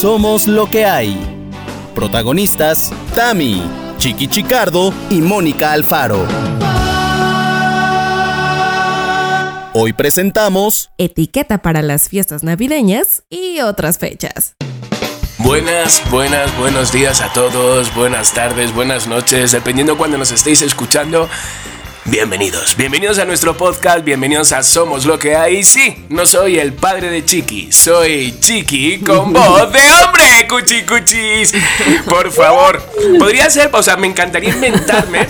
Somos lo que hay. Protagonistas, Tami, Chiqui Chicardo y Mónica Alfaro. Hoy presentamos Etiqueta para las fiestas navideñas y otras fechas. Buenas, buenas, buenos días a todos, buenas tardes, buenas noches, dependiendo cuando nos estéis escuchando. Bienvenidos, bienvenidos a nuestro podcast, bienvenidos a Somos lo que hay. Sí, no soy el padre de Chiqui, soy Chiqui con voz de hombre, cuchi cuchis. Por favor, podría ser, o sea, me encantaría inventarme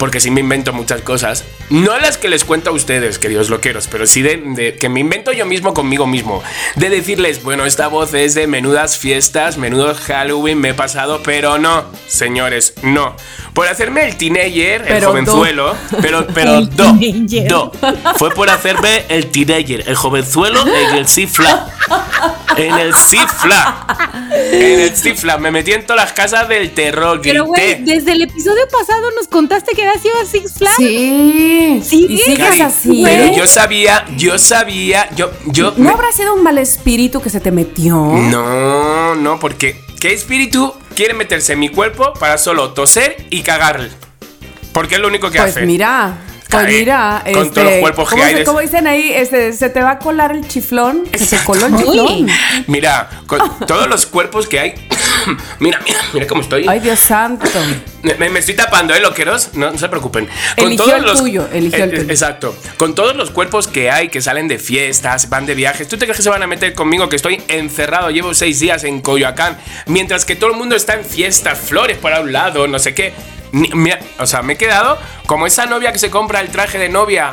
porque sí me invento muchas cosas. No las que les cuento a ustedes, queridos loqueros, pero sí de, que me invento yo mismo conmigo mismo. De decirles, bueno, esta voz es de menudas fiestas, menudos Halloween, me he pasado, pero no, señores, no. Por hacerme el teenager, el jovenzuelo, pero, pero do, do. Fue por hacerme el teenager, el jovenzuelo en el cifla. En el cifla. En el cifla. Me metí en todas las casas del terror. Pero, güey, desde el episodio pasado nos contaste que habías ido a Six Flags. Sí. Sí, y sigues así. Pero yo sabía, yo sabía, yo, yo. ¿No habrá sido un mal espíritu que se te metió? No, no, porque ¿qué espíritu quiere meterse en mi cuerpo para solo toser y cagar? Porque es lo único que pues hace. Pues mira. Pues mira, con este, todos los cuerpos ¿cómo, que hay. como dicen ahí, este, se te va a colar el chiflón. Se te coló el chiflón. Mira, con todos los cuerpos que hay. mira, mira, mira cómo estoy. Ay, Dios santo. Me, me estoy tapando, ¿eh, loqueros? No, no se preocupen. Con eligió todos el los, tuyo, eligió el eh, tuyo. Exacto. Con todos los cuerpos que hay, que salen de fiestas, van de viajes. ¿Tú te crees que se van a meter conmigo que estoy encerrado? Llevo seis días en Coyoacán. Mientras que todo el mundo está en fiestas, flores por un lado, no sé qué. Mira, o sea, me he quedado como esa novia que se compra el traje de novia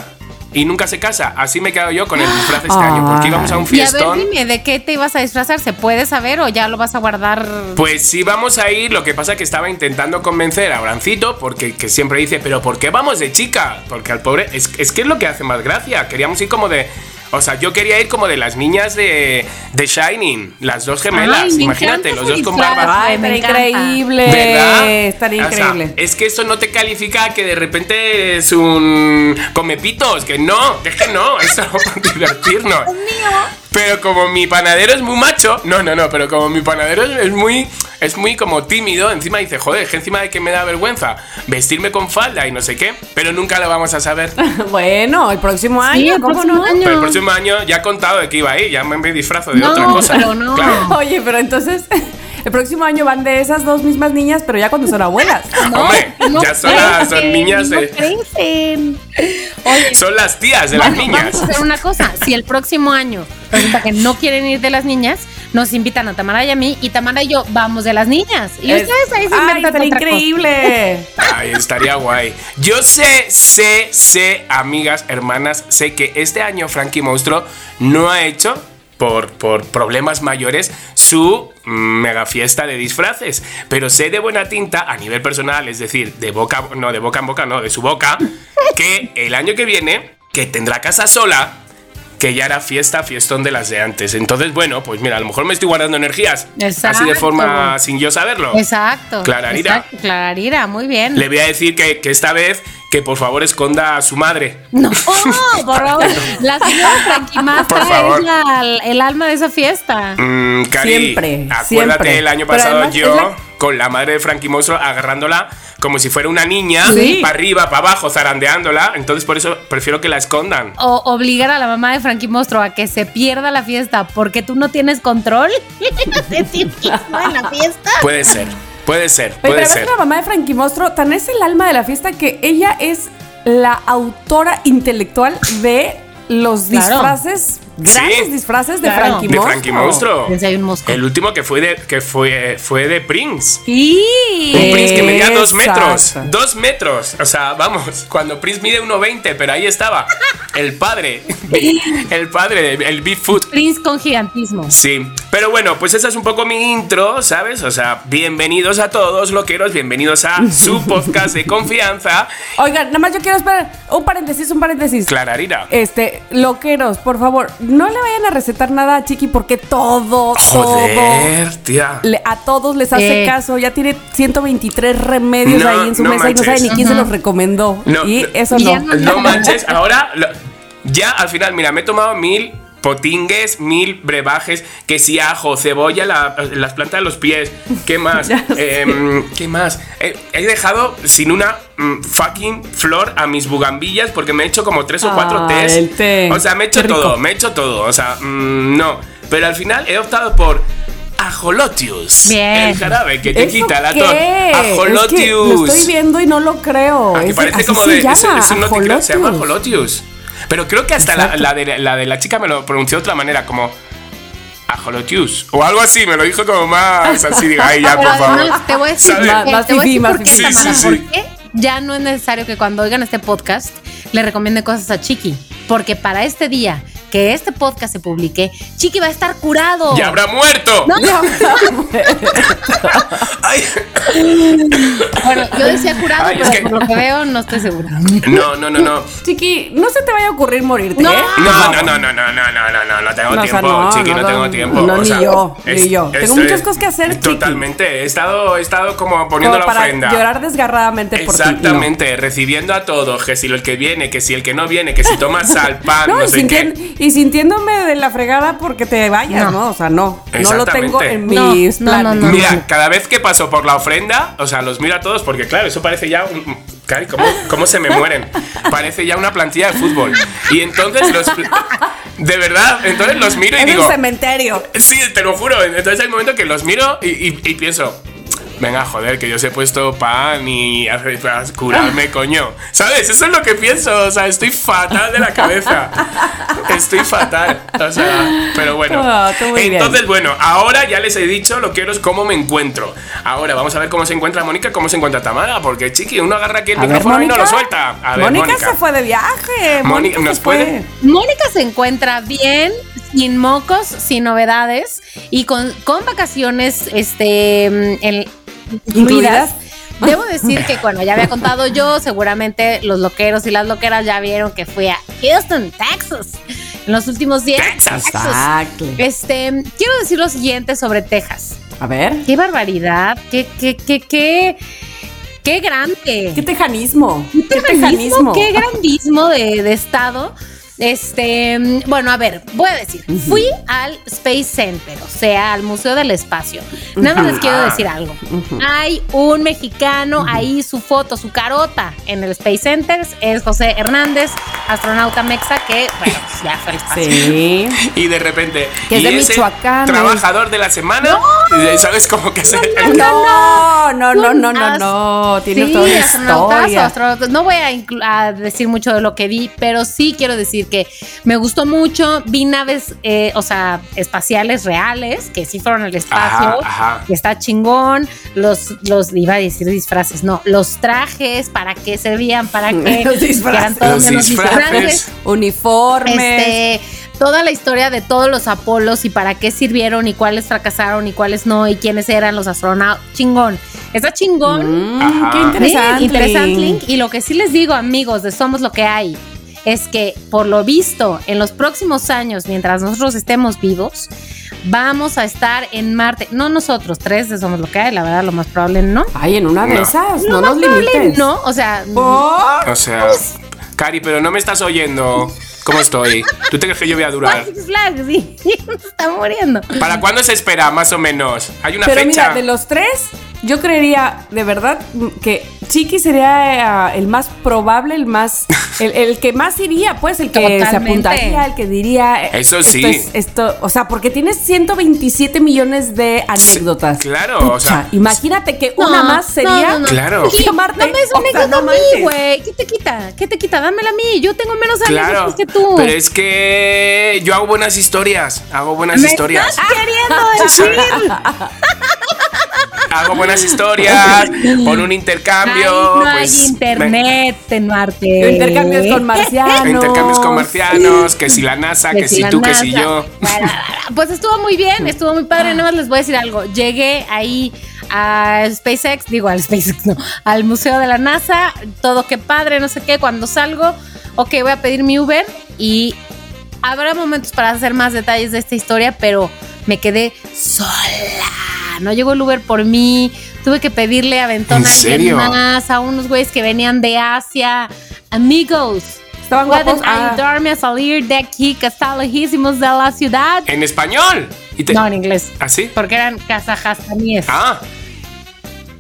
y nunca se casa. Así me he quedado yo con el disfraz este año, porque íbamos a un fiestón. Y a ver, dime, ¿de qué te ibas a disfrazar? ¿Se puede saber o ya lo vas a guardar? Pues sí, vamos a ir. Lo que pasa es que estaba intentando convencer a Brancito, porque que siempre dice, ¿pero por qué vamos de chica? Porque al pobre. Es, es que es lo que hace más gracia. Queríamos ir como de. O sea, yo quería ir como de las niñas de, de Shining, las dos gemelas. Ay, Imagínate, los dos con disfraz. barba. Ay, me increíble. ¿Verdad? Estaría O sea, increíble. es que eso no te califica que de repente es un comepitos, que no, es que no, eso para divertirnos. Pero como mi panadero es muy macho, no, no, no, pero como mi panadero es muy, es muy como tímido, encima dice, joder, es que encima de que me da vergüenza vestirme con falda y no sé qué, pero nunca lo vamos a saber. bueno, el próximo año, Sí, el ¿cómo próximo no? año. Pero el próximo año ya he contado de que iba a ir, ya me disfrazo de No, otra cosa. pero no. Claro. Oye, pero entonces el próximo año van de esas dos mismas niñas, pero ya cuando son abuelas. Hombre, ya son, las, son niñas no. Oye, Son las tías de las niñas. Vamos a hacer una cosa. Si el próximo año resulta que no quieren ir de las niñas, nos invitan a Tamara y a mí, y Tamara y yo vamos de las niñas. Y Es- ustedes ahí se Ay, inventan estaría otra cosa. increíble. Ay, estaría guay. Yo sé, sé, sé, amigas, hermanas, sé que este año Frankie Monstruo no ha hecho, por, por problemas mayores, su mega fiesta de disfraces. Pero sé de buena tinta, a nivel personal, es decir, de boca, no, de boca en boca, no, de su boca, que el año que viene, que tendrá casa sola, que ya era fiesta, fiestón de las de antes. Entonces, bueno, pues mira, a lo mejor me estoy guardando energías. Así de Exacto. forma sin yo saberlo. Exacto. Clararira. exacto, Clararira, muy bien. Le voy a decir que, que esta vez que por favor esconda a su madre. No, por favor. La señora favor. es la- el alma de esa fiesta. Mm, Cari, Siempre, acuérdate siempre. el año pasado además yo la- con la madre de Frankie Monstruo agarrándola como si fuera una niña, Sí. para arriba, para abajo, zarandeándola. Entonces por eso prefiero que la escondan. O obligar a la mamá de Frankie Monstruo a que se pierda la fiesta porque tú no tienes control de ti mismo en la fiesta. Puede ser, puede ser, Oye, puede pero ser. que la mamá de Frankie Mostro tan es el alma de la fiesta que ella es la autora intelectual de los Claro. disfraces, grandes Sí. disfraces de Claro. Frankie De Mostro. Frankie Monstruo. Desde hay un mosco. El último que fue de, que fue, fue de Prince. Sí. Un Prince que medía dos Exacto. metros. Dos metros. O sea, vamos, cuando Prince mide 1,20, pero ahí estaba. El padre. El padre, el Bigfoot. Prince con gigantismo. Sí, pero bueno, pues esa es un poco mi intro, ¿sabes? O sea, bienvenidos a todos, loqueros, bienvenidos a su podcast de confianza, Oigan, nada más yo quiero esperar un paréntesis, un paréntesis. Clararira. Este, loqueros, por favor, no le vayan a recetar nada a Chiqui porque todo, Joder, tía. todo, le- a todos les hace Sí. caso. Ya tiene 123 remedios No, ahí en su no mesa y no sabe ni quién se los recomendó. No, y eso no. no- No manches, ahora lo- ya al final, mira, me he tomado mil potingues, mil brebajes, que si ajo, cebolla, la- las plantas de los pies, ¿qué más? Ya sé. Em, ¿Qué más? He, he dejado sin una mm, fucking flor a mis bugambillas porque me he hecho como tres o cuatro Ah, tés. té. O sea, me he hecho todo, me he hecho todo. O sea, mm, no. Pero al final he optado por ajolotius. Bien. El jarabe que te ¿Eso quita la tos. Es que Ajolotius. lo estoy viendo y no lo creo. Ah, Es- parece como se de. llama, es un noticreo, se llama ajolotius. Pero creo que hasta la, de, la de la chica me lo pronunció de otra manera, como. Ajolotius. O algo así, me lo dijo como más así, diga, ay, ya, por favor. te voy a decir, Más te voy a fifí, decir más. Tamara, Sí, sí, ¿por sí. qué ya no es necesario que cuando oigan este podcast le recomiende cosas a Chiqui? Porque para este día que este podcast se publique, Chiqui va a estar curado. ¡Ya habrá muerto! No. Ay. Bueno, yo decía curado, Ay, es pero que- por lo que veo no estoy segura. No, no, no, no. Chiqui, no se te vaya a ocurrir morirte, No. ¿eh? No, no, no, no, no, no, no, no, no, no tengo No, o sea, tiempo, no, chiqui, no, no, tengo no, tiempo. no, o ni sea, yo, ni yo. Tengo muchas cosas que hacer, chiqui. Totalmente, he estado, he estado como poniendo Como la para ofrenda. llorar desgarradamente por ti. no. Exactamente, recibiendo a todos, que si el que viene, que si el que no viene, que si toma sal, pan, no, sé qué. Y sintiéndome de la fregada porque te vayas, No. ¿no? O sea, no. No lo tengo en No, mis no, no, planes. no. Mira, cada vez que paso por la ofrenda, o sea, los miro a todos porque, claro, eso parece ya un. Cari, ¿cómo, cómo se me mueren? Parece ya una plantilla de fútbol. Y entonces los. De verdad, entonces los miro y Es digo. un cementerio. Sí, te lo juro. Entonces hay un momento que los miro y, y- y pienso. Venga, joder, que yo os he puesto pan y a, a curarme, coño. ¿Sabes? Eso es lo que pienso. O sea, estoy fatal de la cabeza. Estoy fatal. O sea, pero bueno. Bien. Entonces, bueno, ahora ya les he dicho lo que es cómo me encuentro. Ahora vamos a ver cómo se encuentra Mónica, cómo se encuentra Tamara. Porque, chiqui, uno agarra aquí el A ver, micrófono y no lo suelta. A ver, Mónica, Mónica. se fue de viaje. Mónica, ¿nos puede? Mónica se encuentra bien, sin mocos, sin novedades y con, con vacaciones este, en- Debo decir que, bueno, ya había contado yo, seguramente los loqueros y las loqueras ya vieron que fui a Houston, Texas, en los últimos días. Texas. Exacto. Este, quiero decir lo siguiente sobre Texas. A ver. Qué barbaridad, qué, qué, qué, qué, qué grande. ¿Qué tejanismo? ¿Qué tejanismo? Qué grandismo de, de estado. Este, bueno, a ver, voy a decir, fui al Space Center, o sea, al Museo del Espacio. Nada más les quiero decir algo. Hay un mexicano ahí, su foto, su carota en el Space Center, es José Hernández, astronauta mexa, que, bueno, pues ya fue al espacio. Sí. Y de repente. Que es de Michoacán. Trabajador de la semana. y ¿Sabes cómo que se.? No, no, no, no, no, Ast- no. Tienes Sí, toda una historia. No voy a, a decir mucho de lo que vi, pero sí quiero decir que me gustó mucho. Vi naves, eh, o sea, espaciales reales, que sí fueron al espacio. Ajá, ajá. que Está chingón. Los, los, iba a decir disfraces, no. Los trajes, ¿para qué servían? ¿Para qué? Los disfraces. Que eran todos Los menos disfraces. Uniformes. este, toda la historia de todos los Apolos y para qué sirvieron y cuáles fracasaron y cuáles no y quiénes eran los astronautas. Chingón. Está chingón. Mm, qué Sí, interesante. interesante. Y lo que sí les digo, amigos, de Somos lo que hay, es que por lo visto, en los próximos años, mientras nosotros estemos vivos, vamos a estar en Marte. No nosotros, tres de Somos lo que hay, la verdad, lo más probable no. Ay, en una de No. esas. Lo No más nos probable limites. no, o sea, ¿Por? O sea. Cari, pero no me estás oyendo. ¿Cómo estoy? ¿Tú te crees que yo voy a durar? Six Flags, sí, está muriendo. ¿Para cuándo se espera, más o menos? ¿Hay una Pero fecha? mira, de los tres, yo creería de verdad que Chiqui sería eh, el más probable, el más. El, el que más iría, pues, el que se apuntaría, el que diría. eh, Eso esto sí. es- esto, o sea, porque tienes 127 millones de anécdotas. claro, Pucha, o sea- imagínate que una No, más sería. no, no, no. Claro. Sí, Llamarte. Dame esa O sea, anécdota no a mí, güey. ¿Qué te quita? ¿Qué te quita? Dámela a mí. Yo tengo menos Claro, anécdotas que tú. Pero es que yo hago buenas historias, hago buenas ¿Me historias. estás queriendo decir? Hago buenas historias, por un intercambio. Ay, no pues, hay internet en Marte. Intercambios con marcianos. intercambios con marcianos, que si la NASA, que, si tú, que si yo. Pues estuvo muy bien, estuvo muy padre. Nada más les voy a decir algo. Llegué ahí a SpaceX, digo al SpaceX, no, al Museo de la NASA. Todo qué padre, no sé qué. Cuando salgo, ok, voy a pedir mi Uber y habrá momentos para hacer más detalles de esta historia, pero me quedé sola. No llegó el Uber por mí. Tuve que pedirle aventón ¿En a alguien más, a unos güeyes que venían de Asia. Amigos. Estaban Pueden guapos. Ah. ayudarme a salir de aquí, que está lejísimos de la ciudad. En español. Y te- No, en inglés. ¿Ah, sí? Porque eran kazajastaníes. Ah.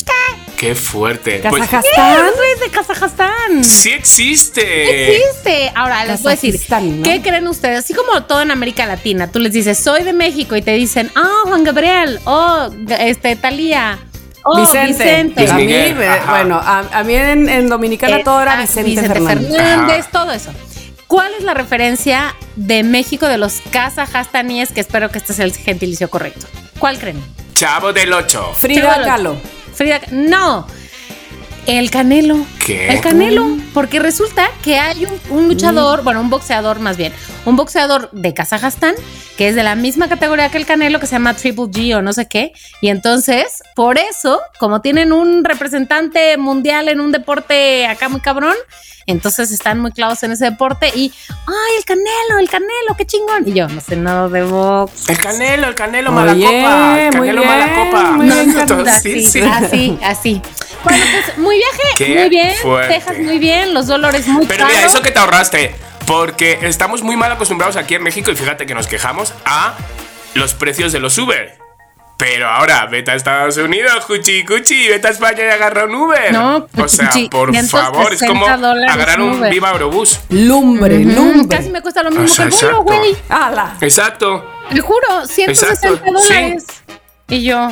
Qué fuerte. Pues, Kazajstán. Güeyes de Kazajstán. sí existe. Existe. Ahora les voy a decir. ¿qué creen ustedes? Así como todo en América Latina, tú les dices, soy de México y te dicen, ah, Juan Gabriel, oh, este, Talía, oh, Vicente. Vicente. Luis A mí, ajá. bueno, a, a mí en, en Dominicana todo era Ah, Vicente, Fernández. Fernández, todo eso. ¿Cuál es la referencia de México de los kazajastaníes? Que espero que este sea el gentilicio correcto. ¿Cuál creen? Chavo del 8. Frida. Kahlo. Frida, no. El Canelo. ¿Qué? El Canelo. Porque resulta que hay un, un luchador, bueno, un boxeador más bien, un boxeador de Kazajstán, que es de la misma categoría que el Canelo, que se llama Triple G o no sé qué. Y entonces, por eso, como tienen un representante mundial en un deporte acá muy cabrón, entonces están muy clavos en ese deporte y, ay, el Canelo, el Canelo, qué chingón. Y yo, no sé nada de box. El Canelo, el Canelo, Muy mala bien, copa. El muy Canelo, bien, mala copa. muy bien, Entonces, así, sí, sí. así, así. Bueno, pues muy viaje, Qué muy bien. fuerte. Texas muy bien, los dólares muy Pero mira, caros. eso que te ahorraste. Porque estamos muy mal acostumbrados aquí en México y fíjate que nos quejamos a los precios de los Uber. Pero ahora, vete a Estados Unidos, cuchi, cuchi, vete a España y agarra un Uber. No, o sea, cuchi, por 560 favor, es como agarrar un Uber. Viva Aerobús. Lumbre, Mm, lumbre. Casi me cuesta lo mismo O sea, que el vuelo, güey. ¡Hala! Exacto. Te juro, 160 Exacto, dólares. Y yo,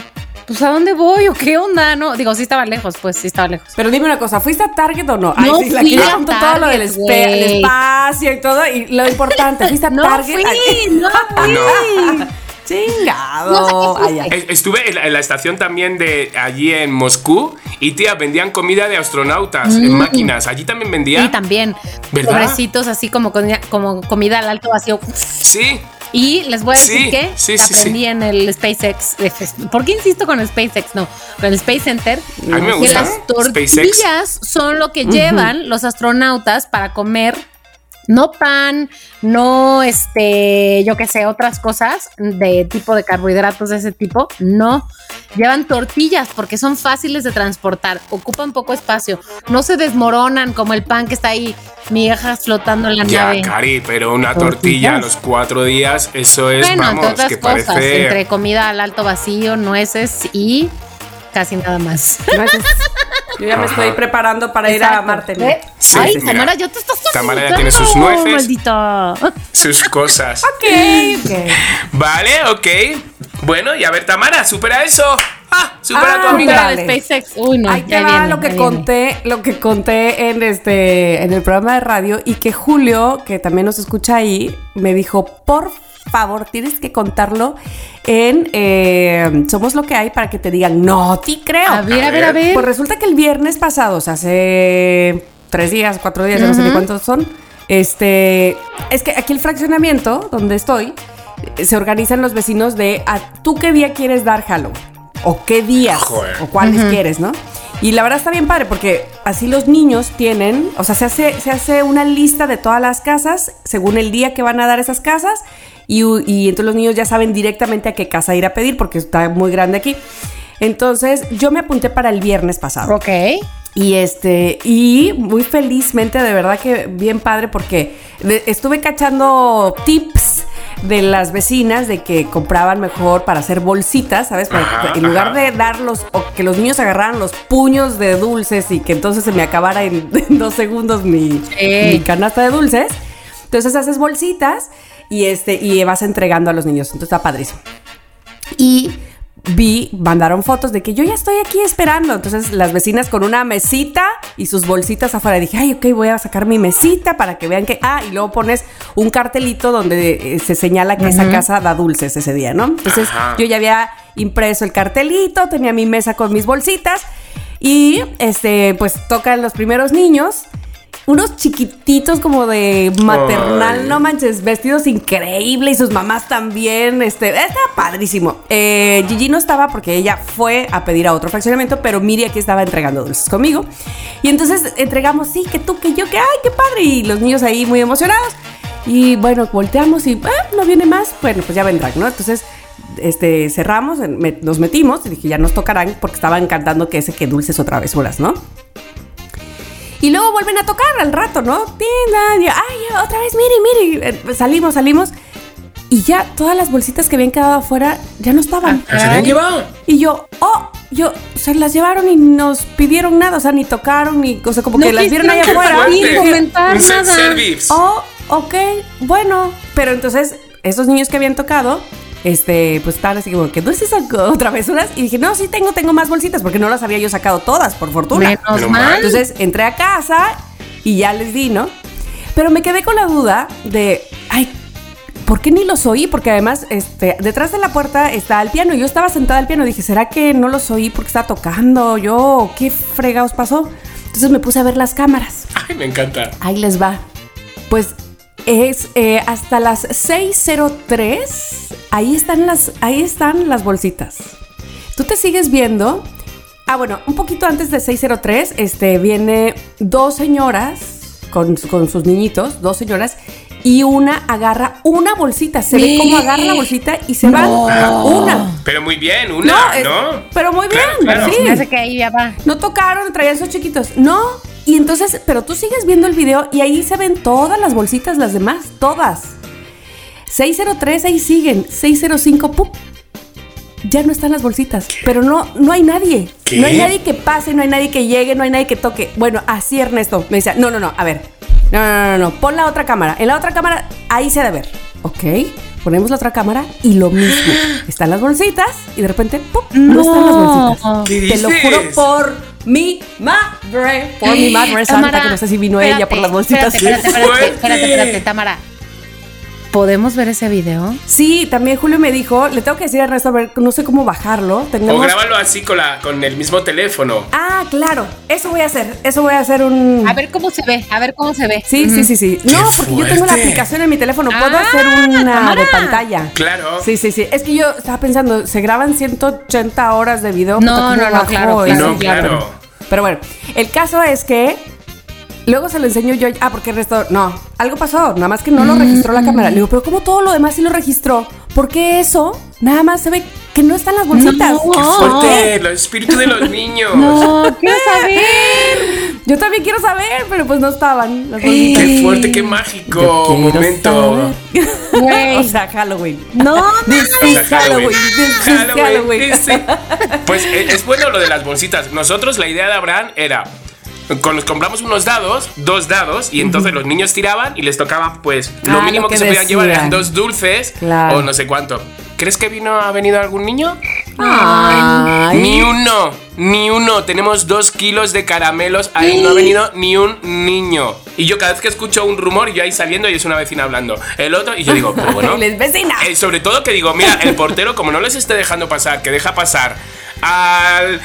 pues ¿a dónde voy o qué onda? No, digo, sí estaba lejos, pues sí estaba lejos. Pero dime una cosa, ¿fuiste a Target o no? No sí, la fui que contó todo lo del el espacio y todo. Y lo importante, ¿fuiste a No Target? fui, Ay, no fui. Chingado. No Ay, ay. Es- Estuve en la, en la estación también de allí en Moscú y tía, vendían comida de astronautas en máquinas. Allí también vendían. Y también ¿Verdad? pobrecitos así como, comida- como comida al alto vacío. Sí. Y les voy a decir Sí, que sí, aprendí sí. en el SpaceX. ¿Por qué insisto con el SpaceX? No, con el Space Center. A mí me que gusta las SpaceX. tortillas son lo que llevan los astronautas para comer. No pan, no este, yo qué sé, otras cosas de tipo de carbohidratos de ese tipo. No. Llevan tortillas porque son fáciles de transportar, ocupan poco espacio, no se desmoronan como el pan que está ahí, migajas flotando en la Ya, nave. Cari, pero una Tortillas. tortilla a los cuatro días, eso es, Bueno, entre vamos, otras que cosas, parece. entre comida al alto vacío, nueces y casi nada más. Gracias. Yo ya me estoy preparando para ir a. Marte. ¿Eh? Sí, Ay, mira. Tamara, ya te estás Tamara ya tiene sus nueces. Maldito. sus cosas. Ok, ok. Vale, ok. Bueno, y a ver, Tamara, supera eso. Ah, supera a tu Ah, amiga. El SpaceX. Uy, no, Ahí te va viene, lo que viene. conté, lo que conté en este, en el programa de radio y que Julio, que también nos escucha ahí, me dijo, por favor, tienes que contarlo en eh, Somos lo que hay para que te digan, no te creo. A ver, a ver, a ver. Pues resulta que el viernes pasado, o sea, hace tres días, cuatro días, ya no sé ni cuántos son. Este, es que aquí el fraccionamiento donde estoy eh, se organizan los vecinos de a tú qué día quieres dar Halloween o qué días Joder. o cuáles quieres, ¿no? Y la verdad está bien padre porque así los niños tienen, o sea, se hace, se hace una lista de todas las casas según el día que van a dar esas casas y, entonces los niños ya saben directamente a qué casa ir a pedir porque está muy grande aquí. Entonces yo me apunté para el viernes pasado. Ok. Y este, y muy felizmente, de verdad que bien padre, porque de- estuve cachando tips de las vecinas de que compraban mejor para hacer bolsitas, ¿sabes? Para- Ajá, en lugar ajá. de darlos o que los niños agarraran los puños de dulces y que entonces se me acabara en, en dos segundos mi, Sí. mi canasta de dulces. Entonces haces bolsitas y este, y vas entregando a los niños. Entonces está padrísimo. Y vi, mandaron fotos de que yo ya estoy aquí esperando. Entonces las vecinas con una mesita y sus bolsitas afuera. Dije, ay, ok, voy a sacar mi mesita para que vean que... Ah, y luego pones un cartelito donde eh, se señala que esa casa da dulces ese día, ¿no? Entonces Ajá. yo ya había impreso el cartelito, tenía mi mesa con mis bolsitas y este, pues tocan los primeros niños. Unos chiquititos como de maternal, Ay. no manches, vestidos increíbles y sus mamás también. Este, está padrísimo. Eh, Gigi no estaba porque ella fue a pedir a otro fraccionamiento, pero Miri aquí estaba entregando dulces conmigo. Y entonces entregamos, sí, que tú, que yo, que ay, qué padre. Y los niños ahí muy emocionados. Y bueno, volteamos y ah, no viene más. Bueno, pues ya vendrán, ¿no? Entonces este, cerramos, me- nos metimos y dije, ya nos tocarán porque estaban cantando que ese que dulces o travesuras, ¿no? Y luego vuelven a tocar al rato, ¿no? Tin, y, Ay, otra vez, mire, mire. Eh, Salimos, salimos. Y ya todas las bolsitas que habían quedado afuera ya no estaban. ¿Las habían llevado? Y yo, oh, yo, se las llevaron y nos pidieron nada, o sea, ni tocaron, ni, o sea, como No que las vieron allá afuera. dije, comentar nada. service. Oh, ok, bueno. Pero entonces, esos niños que habían tocado, este, pues estaban así como que, ¿no se sacó otra vez unas? Y dije, no, sí tengo, tengo más bolsitas, porque no las había yo sacado todas, por fortuna. Menos mal. Entonces entré a casa y ya les di, ¿no? Pero me quedé con la duda de, ay, ¿por qué ni los oí? Porque además, este, detrás de la puerta está el piano. Yo estaba sentada al piano. Dije, ¿será que no los oí porque estaba tocando yo? ¿Qué fregados pasó? Entonces me puse a ver las cámaras. Ay, me encanta. Ahí les va. Pues es eh, hasta las 6.03. Ahí están las, ahí están las bolsitas. Tú te sigues viendo. Ah, bueno, un poquito antes de 6.03, este, viene dos señoras con, con sus niñitos, dos señoras, y una agarra una bolsita. Se ve cómo agarra la bolsita y se van una. Pero muy bien, una, es- ¿no? pero muy bien, Claro, claro. sí. Hace que ahí ya va. No tocaron, traían esos chiquitos. No. Y entonces, pero tú sigues viendo el video y ahí se ven todas las bolsitas, las demás, todas. 603, ahí siguen. 605, ¡pum! Ya no están las bolsitas. Pero no, no hay nadie. ¿Qué? No hay nadie que pase, no hay nadie que llegue, no hay nadie que toque. Bueno, así Ernesto me decía, no, no, no, a ver. No, no, no, no, no. Pon la otra cámara. En la otra cámara, ahí se ha de ver. Ok. Ponemos la otra cámara y lo mismo. Están las bolsitas y de repente, ¡pum! No, están las bolsitas. ¿Qué Te lo juro por mi madre. Por mi madre santa, Tamara, que no sé si vino ella por las bolsitas. Espérate, espérate, espérate, espérate, espérate, Tamara. ¿Podemos ver ese video? Sí, también Julio me dijo, le tengo que decir a Ernesto, a ver, no sé cómo bajarlo. O grábalo así con, la, con el mismo teléfono. Ah, claro, eso voy a hacer, eso voy a hacer un... A ver cómo se ve, a ver cómo se ve. Sí, sí, sí, sí. ¡Qué No, porque yo tengo la aplicación en mi teléfono, puedo Ah, hacer una Tamara. de pantalla. Claro. Sí, sí, sí. Es que yo estaba pensando, se graban 180 horas de video. No, puta, ¿cómo no, no, bajo claro, eso? claro, No, claro. Pero bueno, el caso es que luego se lo enseño yo. Ah, porque el resto. No, algo pasó. Nada más que no lo registró la cámara. Le digo, pero como todo lo demás sí lo registró. ¿Por qué eso? Nada más se ve que no están las bolsitas. No. ¡Qué fuerte! El espíritu de los niños. No, quiero saber. Yo también quiero saber, pero pues no estaban las bolsitas. ¡Qué fuerte, qué mágico momento! Güey. o sea, Halloween. No, This O sea, is Halloween. This is Halloween. sí, sí. Pues eh, es bueno lo de las bolsitas. Nosotros la idea de Abraham era. Con- compramos unos dados, dos dados, y entonces los niños tiraban y les tocaba, pues, lo Ah, mínimo lo que, que se podían llevar eran dos dulces Claro. o no sé cuánto. ¿Crees que vino ha venido algún niño? Ay. Ni uno, ni uno. Tenemos dos kilos de caramelos. Ahí no ha venido ni un niño. Y yo cada vez que escucho un rumor, yo ahí saliendo y es una vecina hablando. El otro, y yo digo, pero bueno. Vecina. Eh, sobre todo que digo, mira, el portero, como no les esté dejando pasar, que deja pasar al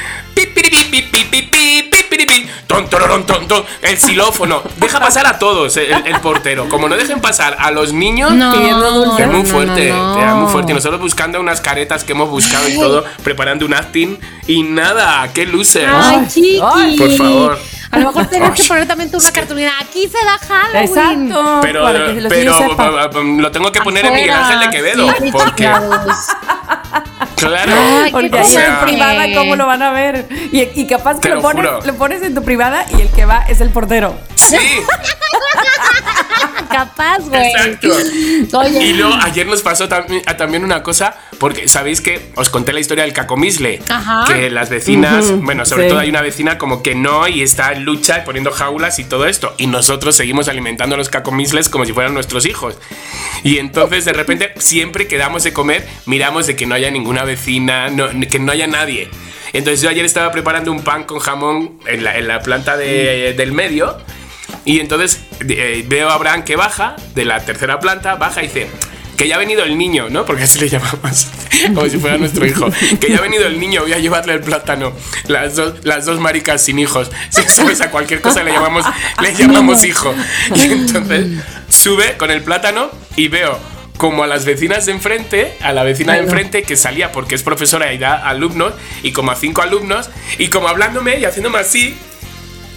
el xilófono. Deja pasar a todos eh, el, el, portero. Como no dejen pasar a los niños, no, es muy fuerte. No, no, muy fuerte. Nosotros buscando unas caretas que hemos buscado y todo, preparando un acting y nada, qué luces. Ay, chiqui. Por favor. A lo mejor tenías que poner también tú una cartulina. Aquí se da Halloween. Exacto. Pero, pero, pero um, lo tengo que poner Afuera, en Miguel Ángel de Quevedo. Sí, porque... claro, Ay, Porque o sea, en privada, ¿cómo lo van a ver? Y, y capaz que lo, lo pones, lo pones en tu privada y el que va es el portero. sí, Capaz, güey. exacto. Oye. Y luego ayer nos pasó también, a- también una cosa, porque sabéis que os conté la historia del cacomisle, Ajá. que las vecinas, Ujú, bueno, sobre sí. todo hay una vecina como que no y está en lucha y poniendo jaulas y todo esto, y nosotros seguimos alimentando a los cacomisles como si fueran nuestros hijos. Y entonces de repente siempre que damos de comer, miramos de que no haya ninguna vecina, no- que no haya nadie. Entonces yo ayer estaba preparando un pan con jamón en la, en la planta de- del medio y entonces eh, veo a Abraham que baja de la tercera planta, baja y dice que ya ha venido el niño, ¿no? Porque así le llamamos, como si fuera nuestro hijo. Que ya ha venido el niño, voy a llevarle el plátano. Las dos, las dos maricas sin hijos. Si sabes, a cualquier cosa le llamamos, le llamamos hijo. Y entonces sube con el plátano y veo como a las vecinas de enfrente, a la vecina de enfrente que salía porque es profesora y da alumnos, y como a cinco alumnos, y como hablándome y haciéndome así,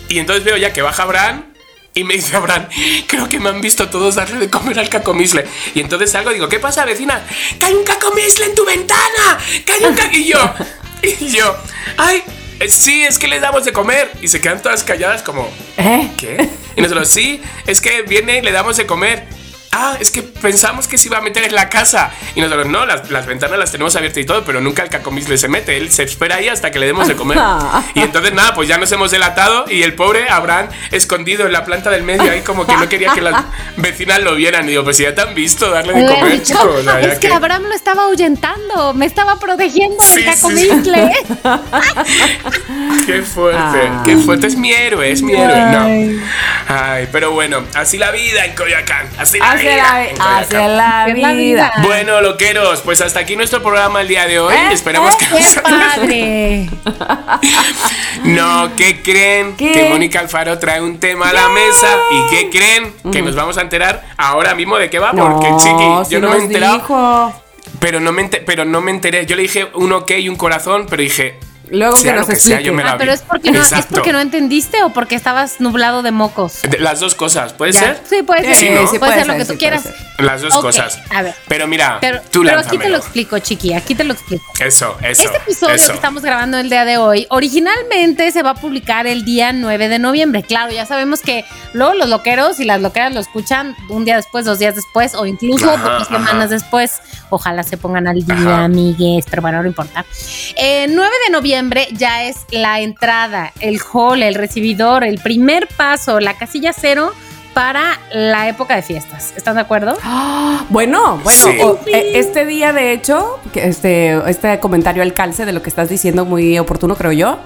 y entonces veo ya que baja Abraham y me dice Abraham, creo que me han visto todos darle de comer al cacomisle. Y entonces salgo y digo, ¿qué pasa, vecina? ¡Que hay un cacomisle en tu ventana! ¡Que hay un ca-". Y yo, y yo, ¡ay! "Eh, sí, es que le damos de comer. Y se quedan todas calladas como, ¿Eh? ¿qué? Y nosotros, sí, es que viene y le damos de comer. Ah, es que pensamos que se iba a meter en la casa. Y nosotros, no, las, las ventanas las tenemos abiertas y todo, pero nunca el cacomisle se mete. Él se espera ahí hasta que le demos de comer. Y entonces, nada, pues ya nos hemos delatado y el pobre Abraham escondido en la planta del medio ahí como que no quería que las vecinas lo vieran. Y digo, pues si ya te han visto darle de comer, dicho, o sea, es que que- Abraham lo estaba ahuyentando, me estaba protegiendo Sí, del sí, sí. cacomistle. Qué fuerte, qué fuerte. Es mi héroe, es mi héroe. No. Ay, pero bueno, así la vida en Coyoacán. Así la Hacia la, hacia la Es la vida. vida. Bueno, loqueros, pues hasta aquí nuestro programa el día de hoy. Eh, Esperemos eh, que ¡Qué padre! No, ¿qué creen? ¿Qué? Que Mónica Alfaro trae un tema a la mesa. ¿Y qué creen? Que nos vamos a enterar ahora mismo de qué va. Porque, chiqui, sí yo no me he enterado. dijo. Pero no, me pero no me enteré. Yo le dije un ok y un corazón, pero dije. Luego que sea nos lo que sea, explique. yo me la Ah, pero es porque, no, es porque no entendiste o porque estabas nublado de mocos. De- Las dos cosas, ¿puede Ya. ser? Sí, puede ser. Sí, ¿no? Sí, puede, puede ser lo que sí, tú quieras. Las dos cosas. a ver. Pero mira, Pero, tú pero aquí te lo explico, chiqui. Aquí te lo explico. Eso, eso. Este episodio eso. que estamos grabando el día de hoy, originalmente se va a publicar el día 9 de noviembre. Claro, ya sabemos que luego los loqueros y las loqueras lo escuchan un día después, dos días después o incluso Ajá, pocas ajá. semanas después. Ojalá se pongan al día, Ajá. amigues, pero bueno, no importa. Eh, 9 de noviembre ya es la entrada, el hall, el recibidor, el primer paso, la casilla cero para la época de fiestas. ¿Están de acuerdo? Ah, Bueno, bueno, Sí. o- eh, este día de hecho, este, este comentario al calce de lo que estás diciendo muy oportuno, creo yo.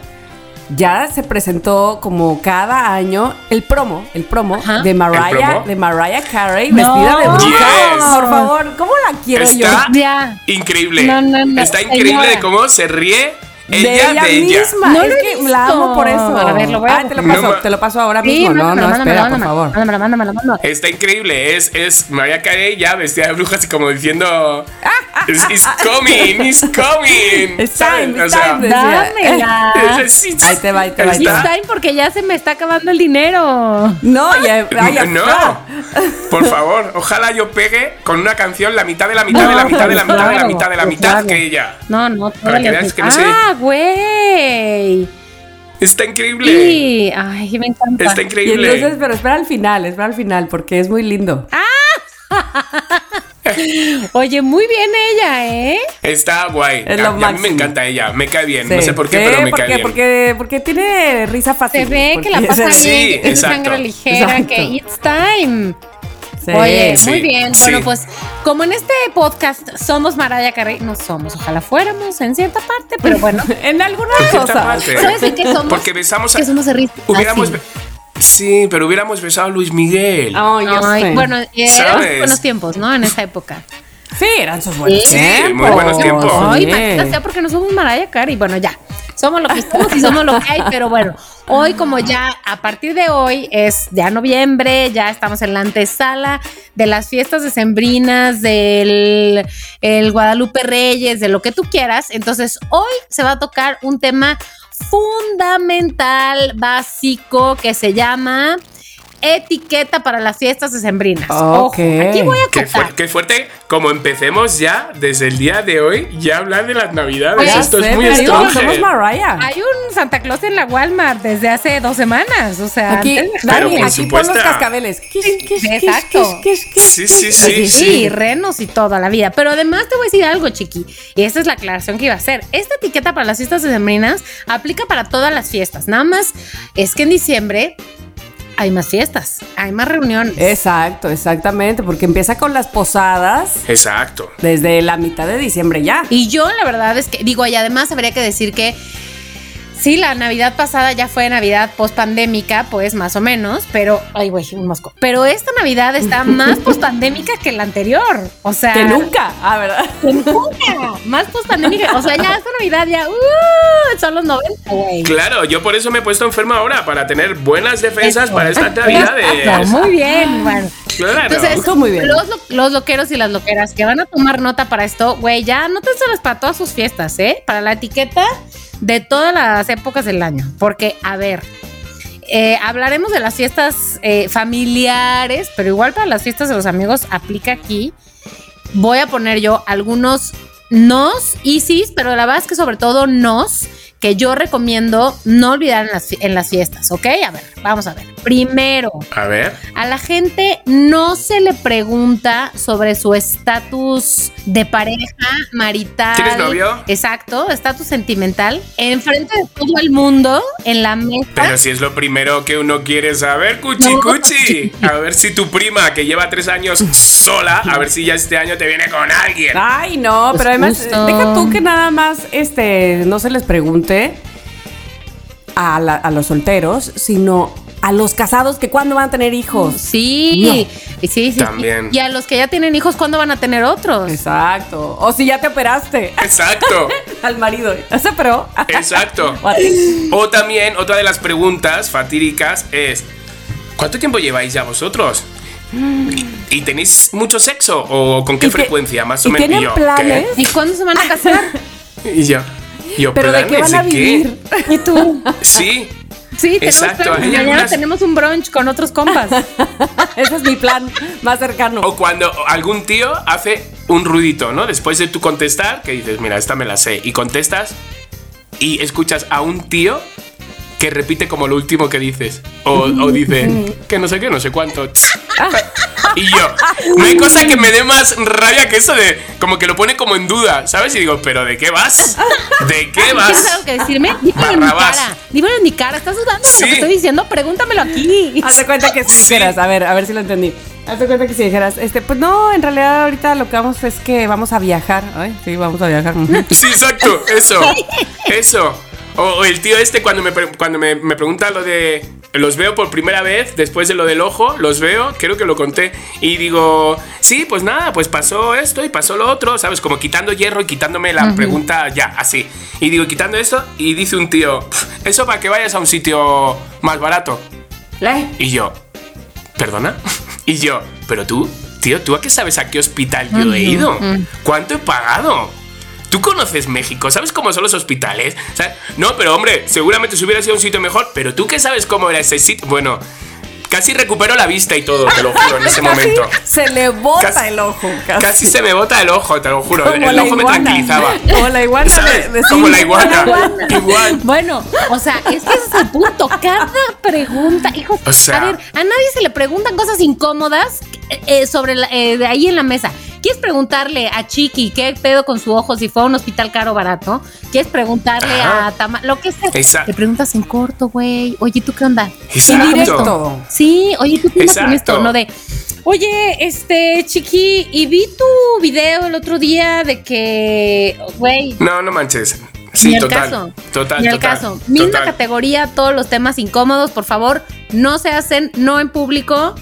Ya se presentó como cada año el promo, el promo Ajá. de ¿El Mariah, promo? de Mariah Carey No. vestida de bruja. Yes. Por favor, ¿cómo la quiero Está yo? Increíble. No, no, no, Está increíble señora. de cómo se ríe de ella ella, de ella. misma. No es que la amo visto. por eso. A ver, lo voy a Ah, te lo paso, No, te lo paso ahora Sí, mismo. No, mándamelo, no, mándamelo, espera, por mándamelo, favor. Mándamelo, mándamelo, mándamelo. Está increíble, es, es Mariah Carey ya vestida de bruja así como diciendo It's, it's coming, it's coming. It's time, O it's sea, time. Dámela. es- es- it's- Ahí te va, ahí te va. It's time porque ya se me está acabando el dinero. No, ya, ay, ya No. Por favor, ojalá yo pegue con una canción la mitad de la mitad de la No, mitad de la mitad de la claro, mitad de la mitad claro. que ella. No, no, Para que veas que no sé. Ah, güey. Está increíble. Sí, ay, me encanta. Está Y increíble. entonces, pero espera al final, espera al final, porque es muy lindo. Oye, muy bien ella, ¿eh? Está guay. Es A- lo y a mí me encanta ella. Me cae bien. Sí, no sé por qué, sí, pero me porque, cae bien. Porque, porque tiene risa fácil. Se ve que la pasa bien, Sí, que tiene sangre ligera, Exacto. que it's time. Sí. Oye, Sí, muy bien. sí. Bueno, pues como en este podcast somos Mariah Carey, no somos, ojalá fuéramos en cierta parte, pero bueno. en cosas. parte. ¿Sabes qué somos? Porque besamos a. Que somos de risa. Hubiéramos. así. Sí, pero hubiéramos besado a Luis Miguel. Ay, yo Ay, sé. bueno, eh, eran buenos tiempos, ¿no? En esa época. sí, eran sus buenos Sí, tiempos. muy buenos tiempos. Ay, Sí. maldita sea, porque no somos Mariah Carey. Bueno, ya. Somos lo que somos y somos lo que hay, pero bueno, hoy como ya a partir de hoy es ya noviembre, ya estamos en la antesala de las fiestas decembrinas, del el Guadalupe Reyes, de lo que tú quieras. Entonces, hoy se va a tocar un tema fundamental, básico, que se llama etiqueta para las fiestas decembrinas. Ojo, Ok. aquí voy a Qué, contar. qué fuerte, como empecemos ya desde el día de hoy, ya hablar de las navidades. Ya Esto sé, es muy strong. Somos Mariah. Hay un Santa Claus en la Walmart desde hace dos semanas. O sea, Aquí, antes Dani, por aquí supuesto. pon los cascabeles. Exacto. Sí, sí, sí. Sí, renos y toda la vida. Pero además te voy a decir algo, chiqui. Y esta es la aclaración que iba a hacer. Esta etiqueta para las fiestas decembrinas aplica para todas las fiestas. Nada más es que en diciembre hay más fiestas, hay más reuniones. Exacto, exactamente, porque empieza con las posadas Exacto. desde la mitad de diciembre ya. Y yo la verdad es que, digo, y además habría que decir que sí, la Navidad pasada ya fue Navidad post pandémica, pues más o menos, pero, ay, güey, un mosco. Pero esta Navidad está más post pandémica que la anterior. O sea, Que nunca, ah, ¿verdad? que nunca. Más post pandémica. O sea, ya esta Navidad ya, uh, son los 90, güey. Claro, yo por eso me he puesto enfermo ahora, para tener buenas defensas Eso. para estas navidades. Muy bien, bueno. Claro. Entonces, Estuvo muy bien. Los, lo- los loqueros y las loqueras que van a tomar nota para esto, güey, ya anótenselas para todas sus fiestas, ¿eh? Para la etiqueta de todas las épocas del año. Porque, a ver, eh, hablaremos de las fiestas eh, familiares, pero igual para las fiestas de los amigos aplica aquí. Voy a poner yo algunos nos y sí, pero la verdad es que sobre todo nos que yo recomiendo no olvidar en las, en las fiestas, ¿ok? A ver, vamos a ver. Primero, A ver. a la gente no se le pregunta sobre su estatus de pareja, marital. ¿Tienes novio? Exacto, estatus sentimental. Enfrente de todo el mundo, en la mesa. Pero si es lo primero que uno quiere saber, cuchi No. cuchi. A ver si tu prima, que lleva tres años sola, a ver si ya este año te viene con alguien. Ay, no, Pues pero además, justo. deja tú que nada más este, no se les pregunte a, la- a los solteros, sino a los casados que cuándo van a tener hijos. Sí, sí, sí, sí. También. Y a los que ya tienen hijos, ¿cuándo van a tener otros? Exacto. O si ya te operaste Exacto, al marido. ¿Se operó? exacto. O también, otra de las preguntas fatídicas es: ¿Cuánto tiempo lleváis ya vosotros? ¿Y tenéis mucho sexo? ¿O con qué ¿Y qué- frecuencia? Más o menos. tienen Y yo, planes? ¿Y cuándo se van a casar? Y yo, yo, Pero ¿de qué ¿planes van a qué? vivir? ¿Y tú? Sí, Sí, tenemos Exacto, Mañana algunas- tenemos un brunch con otros compas. Ese es mi plan más cercano. O cuando algún tío hace un ruidito, ¿no? Después de tú contestar, que dices, mira, esta me la sé, y contestas y escuchas a un tío que repite como lo último que dices. O, o dice, que no sé qué, no sé cuánto. Y yo, no hay cosa que me dé más rabia que eso de, como que lo pone como en duda, ¿sabes? Y digo, ¿pero de qué vas? ¿De qué ¿Tienes vas? algo que decirme? Dímelo en mi cara. Dímelo en mi cara. ¿Estás dudando de Sí. lo que estoy diciendo? Pregúntamelo aquí. Haz de cuenta que si Sí. dijeras, a ver, a ver si lo entendí. Haz de cuenta que si dijeras, este, pues no, en realidad ahorita lo que vamos es que vamos a viajar. Ay, sí, vamos a viajar. Sí, exacto, eso. Eso. O, o el tío este cuando me, pre- cuando me, me pregunta lo de... Los veo por primera vez, después de lo del ojo, los veo, creo que lo conté. Y digo, sí, pues nada, pues pasó esto y pasó lo otro, ¿sabes? Como quitando hierro y quitándome la pregunta ya, así. Y digo, quitando esto, y dice un tío, "Pf, eso para que vayas a un sitio más barato. Le- Y yo, ¿perdona? Y yo, pero tú, tío, ¿tú a qué sabes a qué hospital yo he ido? ¿Cuánto he pagado? ¿Tú conoces México? ¿Sabes cómo son los hospitales? O sea, no, pero hombre, seguramente si hubiera sido un sitio mejor, pero tú qué sabes cómo era ese sitio. Bueno, casi recupero la vista y todo, te lo juro, en ese Casi momento. Se le bota Casi- el ojo. Casi, Casi se me bota el ojo, te lo juro. Como el ojo me iguana. tranquilizaba. Como la iguana ¿Sabes? de- de Como la Simba. iguana. Igual. Bueno, o sea, es que ese es el punto. Cada pregunta, hijo, O sea- a ver, a nadie se le preguntan cosas incómodas eh, eh, sobre la- eh, de ahí en la mesa. ¿Quieres preguntarle a Chiqui qué pedo con su ojo si fue a un hospital caro o barato? ¿Quieres preguntarle Ajá. a Tama? Lo que sea. Exacto. Le preguntas en corto, güey. Oye, ¿tú qué onda? Exacto. Directo. Sí, oye, ¿tú qué onda con esto? No de, oye, este, Chiqui, y vi tu video el otro día de que, güey, No, no manches. Sí, ni al total. caso. Total, Ni al total, caso. Misma total. categoría, todos los temas incómodos, por favor, no se hacen, no en público.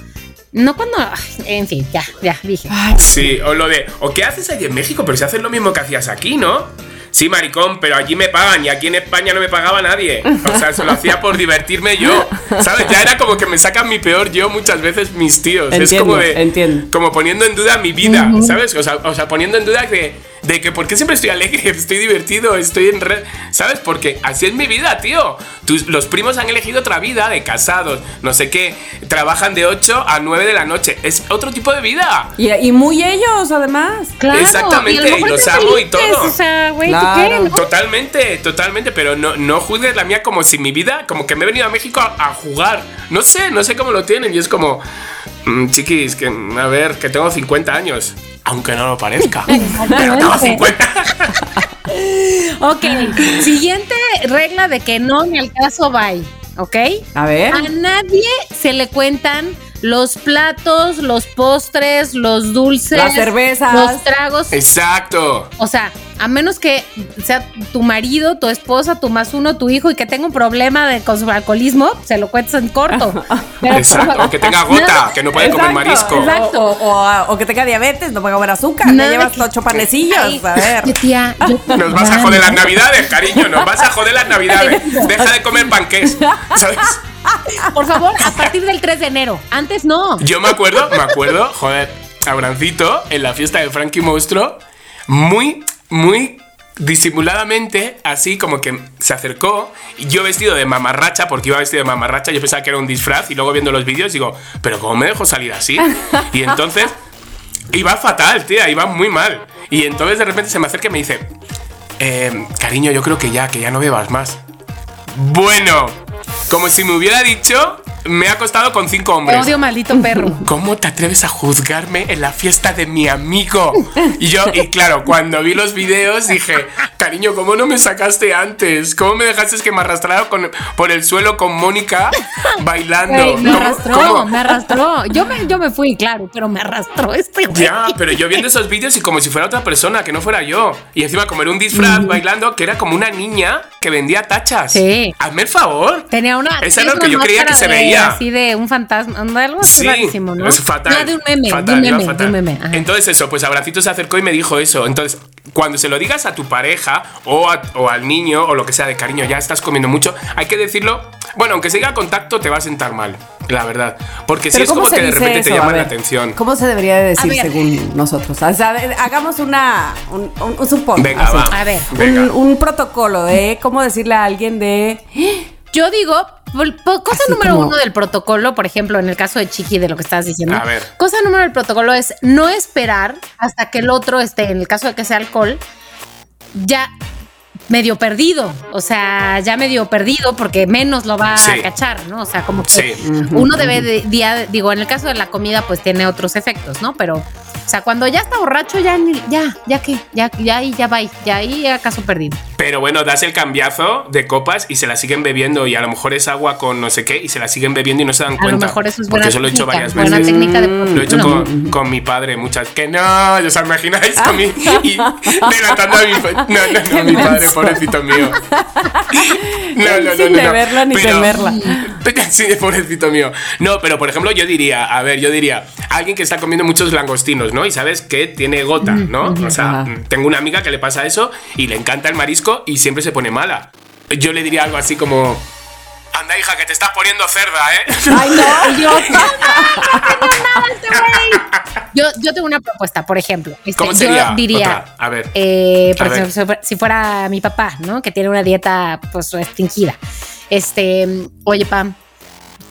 No cuando. en fin, ya, ya, dije. Sí, o lo de, ¿o qué haces allí en México? Pero si haces lo mismo que hacías aquí, ¿no? Sí, maricón, pero allí me pagan y aquí en España no me pagaba nadie. O sea, se lo hacía por divertirme yo. ¿Sabes? Ya era como que me sacan mi peor yo muchas veces mis tíos. es como de. entiendo. Como poniendo en duda mi vida, ¿sabes? O sea, o sea, poniendo en duda de, de que por qué siempre estoy alegre, estoy divertido, estoy en red. ¿Sabes? Porque así es mi vida, tío. Tus- los primos han elegido otra vida de casados, no sé qué. Trabajan de 8 a 9 de la noche. Es otro tipo de vida. Y, y muy ellos, además. Claro, Exactamente, mejor y los amo y felices, todo. O sea, güey, ¿tú Claro. qué? Totalmente, totalmente, pero no, no juzgues la mía como si mi vida, como que me he venido a México a, a jugar. No sé, no sé cómo lo tienen y es como, mm, chiquis, que a ver, que tengo 50 años, aunque no lo parezca. pero tengo 50. Ok, siguiente regla de que no ni al caso bye, ¿ok? A ver. A nadie se le cuentan los platos, los postres, los dulces, Las cervezas. los tragos. Exacto. O sea, a menos que sea tu marido, tu esposa, tu más uno, tu hijo y que tenga un problema de, con su alcoholismo, se lo cuentas en corto. Pero, Exacto. O que tenga gota, que no puede comer marisco. exacto. O, o- o que tenga diabetes, no puede comer azúcar. Nada Le llevas que- ocho panecillos. Ay, a ver. tía, yo- Nos vas a joder las navidades, cariño, nos vas a joder las navidades. Deja de comer panqués, ¿sabes? Por favor, a partir del 3 de enero. Antes no. Yo me acuerdo, me acuerdo, joder, Abrancito en la fiesta de Frankie Monstruo, muy, muy disimuladamente, así como que se acercó, yo vestido de mamarracha, porque iba vestido de mamarracha, yo pensaba que era un disfraz, y luego viendo los vídeos digo, pero ¿cómo me dejo salir así? Y entonces, iba fatal, tía, iba muy mal. Y entonces de repente se me acerca y me dice, eh, cariño, yo creo que ya, que ya no bebas más. Bueno, como si me hubiera dicho, me ha costado con cinco Te hombres. odio, maldito perro. ¿Cómo te atreves a juzgarme en la fiesta de mi amigo? Y yo, y claro, cuando vi los videos dije, cariño, ¿cómo no me sacaste antes? ¿Cómo me dejaste que me arrastrara con- por el suelo con Mónica bailando? Güey, me ¿Cómo- arrastró, cómo? me arrastró. Yo me, yo me fui, claro, pero me arrastró este güey. Ya, pero yo viendo esos vídeos y como si fuera otra persona, que no fuera yo. Y encima como era un disfraz bailando, que era como una niña que vendía tachas. Sí. Hazme el favor. Tenía una. Esa es tiene lo que yo creía que se de- Así de un fantasma, algo así Sí, rarísimo, ¿no? es fatal. No, de un meme, fatal, de un meme, de un meme. Entonces eso, pues Abracito se acercó y me dijo eso. Entonces, cuando se lo digas a tu pareja o, a- o al niño o lo que sea de cariño, ya estás comiendo mucho, hay que decirlo, bueno, aunque se diga contacto te va a sentar mal, la verdad. Porque si es como ¿cómo se que de repente te eso? Llama la atención. ¿Cómo se debería de decir según nosotros? O sea, hagamos una, un, un, Venga, así. va. A ver. Venga. Un, un protocolo de cómo decirle a alguien de... Yo digo, cosa Así número como- uno del protocolo, por ejemplo, en el caso de Chiqui, de lo que estabas diciendo. A ver. Cosa número del protocolo es no esperar hasta que el otro esté, en el caso de que sea alcohol, ya medio perdido. O sea, ya medio perdido porque menos lo va Sí. a cachar, ¿no? O sea, como que Sí. uno debe de, día- digo, en el caso de la comida, pues tiene otros efectos, ¿no? Pero, o sea, cuando ya está borracho, ya, ya, ya que, ya, ya ahí, ya va, ya ahí acaso perdido. Pero bueno, das el cambiazo de copas y se la siguen bebiendo y a lo mejor es agua con no sé qué y se la siguen bebiendo y no se dan A cuenta. lo mejor eso es buena Porque eso lo he hecho técnica, varias buena veces. técnica de Lo he hecho con, con mi padre muchas. Que no, os imagináis a mí y delatando a mi No, no, no, mi padre, pobrecito mío. No, no, no, Sin deberla ni temerla. Sí, pobrecito mío. No, pero por ejemplo, yo diría, a ver, yo diría, alguien que está comiendo muchos langostinos, ¿no? Y sabes que tiene gota, ¿no? O sea, Ajá. tengo una amiga que le pasa eso y le encanta el marisco y siempre se pone mala. Yo le diría algo así como. Anda, hija, que te estás poniendo cerda, ¿eh? Ay, no, yo... Yo, yo tengo una propuesta, por ejemplo. Este, ¿Cómo sería? Yo diría, Otra, a ver. eh, por A ver. ejemplo, si fuera mi papá, ¿no? Que tiene una dieta, pues, restringida. Este, oye, Pam,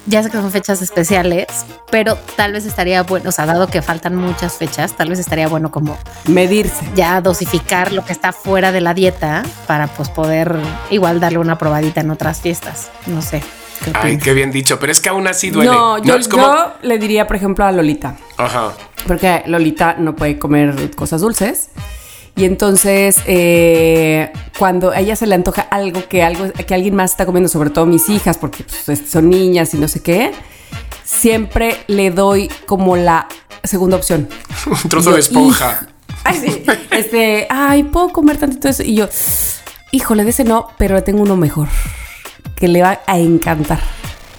ya sé que son fechas especiales, pero tal vez estaría bueno, o sea, dado que faltan muchas fechas, tal vez estaría bueno como Medirse. ya dosificar lo que está fuera de la dieta para, pues, poder igual darle una probadita en otras fiestas. No sé. ¿qué Ay, qué bien dicho, pero es que aún así duele. No, yo, es como. yo le diría, por ejemplo, a Lolita. Ajá. Porque Lolita no puede comer cosas dulces. Y entonces, eh, cuando a ella se le antoja algo que, algo que alguien más está comiendo, sobre todo mis hijas, porque pues, son niñas y no sé qué, siempre le doy como la segunda opción. Un trozo Yo, de esponja. Ay, sí. Este, ay, puedo comer tantito eso. Y yo, híjole, de ese no, pero tengo uno mejor que le va a encantar.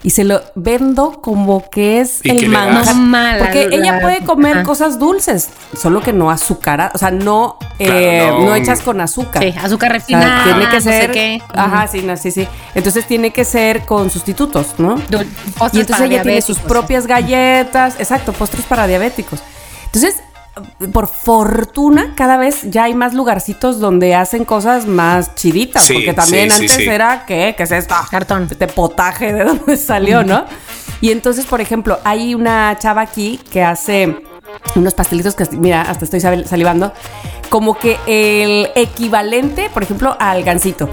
Y se lo vendo como que es ¿Y qué el manjar. Porque la- ella puede comer cosas dulces, solo que no azucaradas, o sea, no, eh, Claro, no. no hechas con azúcar. Sí, azúcar O sea, refinada. tiene que no sé ser. qué. Ajá, sí, no, sí, sí. Entonces tiene que ser con sustitutos, ¿no? Dul- postres Y entonces para ella tiene sus propias galletas, exacto, postres para diabéticos. Entonces, por fortuna, cada vez ya hay más lugarcitos donde hacen cosas más chiditas, Sí, porque también sí, antes sí. era, ¿qué? ¿Qué es esto? Cartón. Este potaje de dónde salió, ¿no? Y entonces, por ejemplo, hay una chava aquí que hace unos pastelitos que, mira, hasta estoy sal- salivando, como que el equivalente, por ejemplo, al gansito.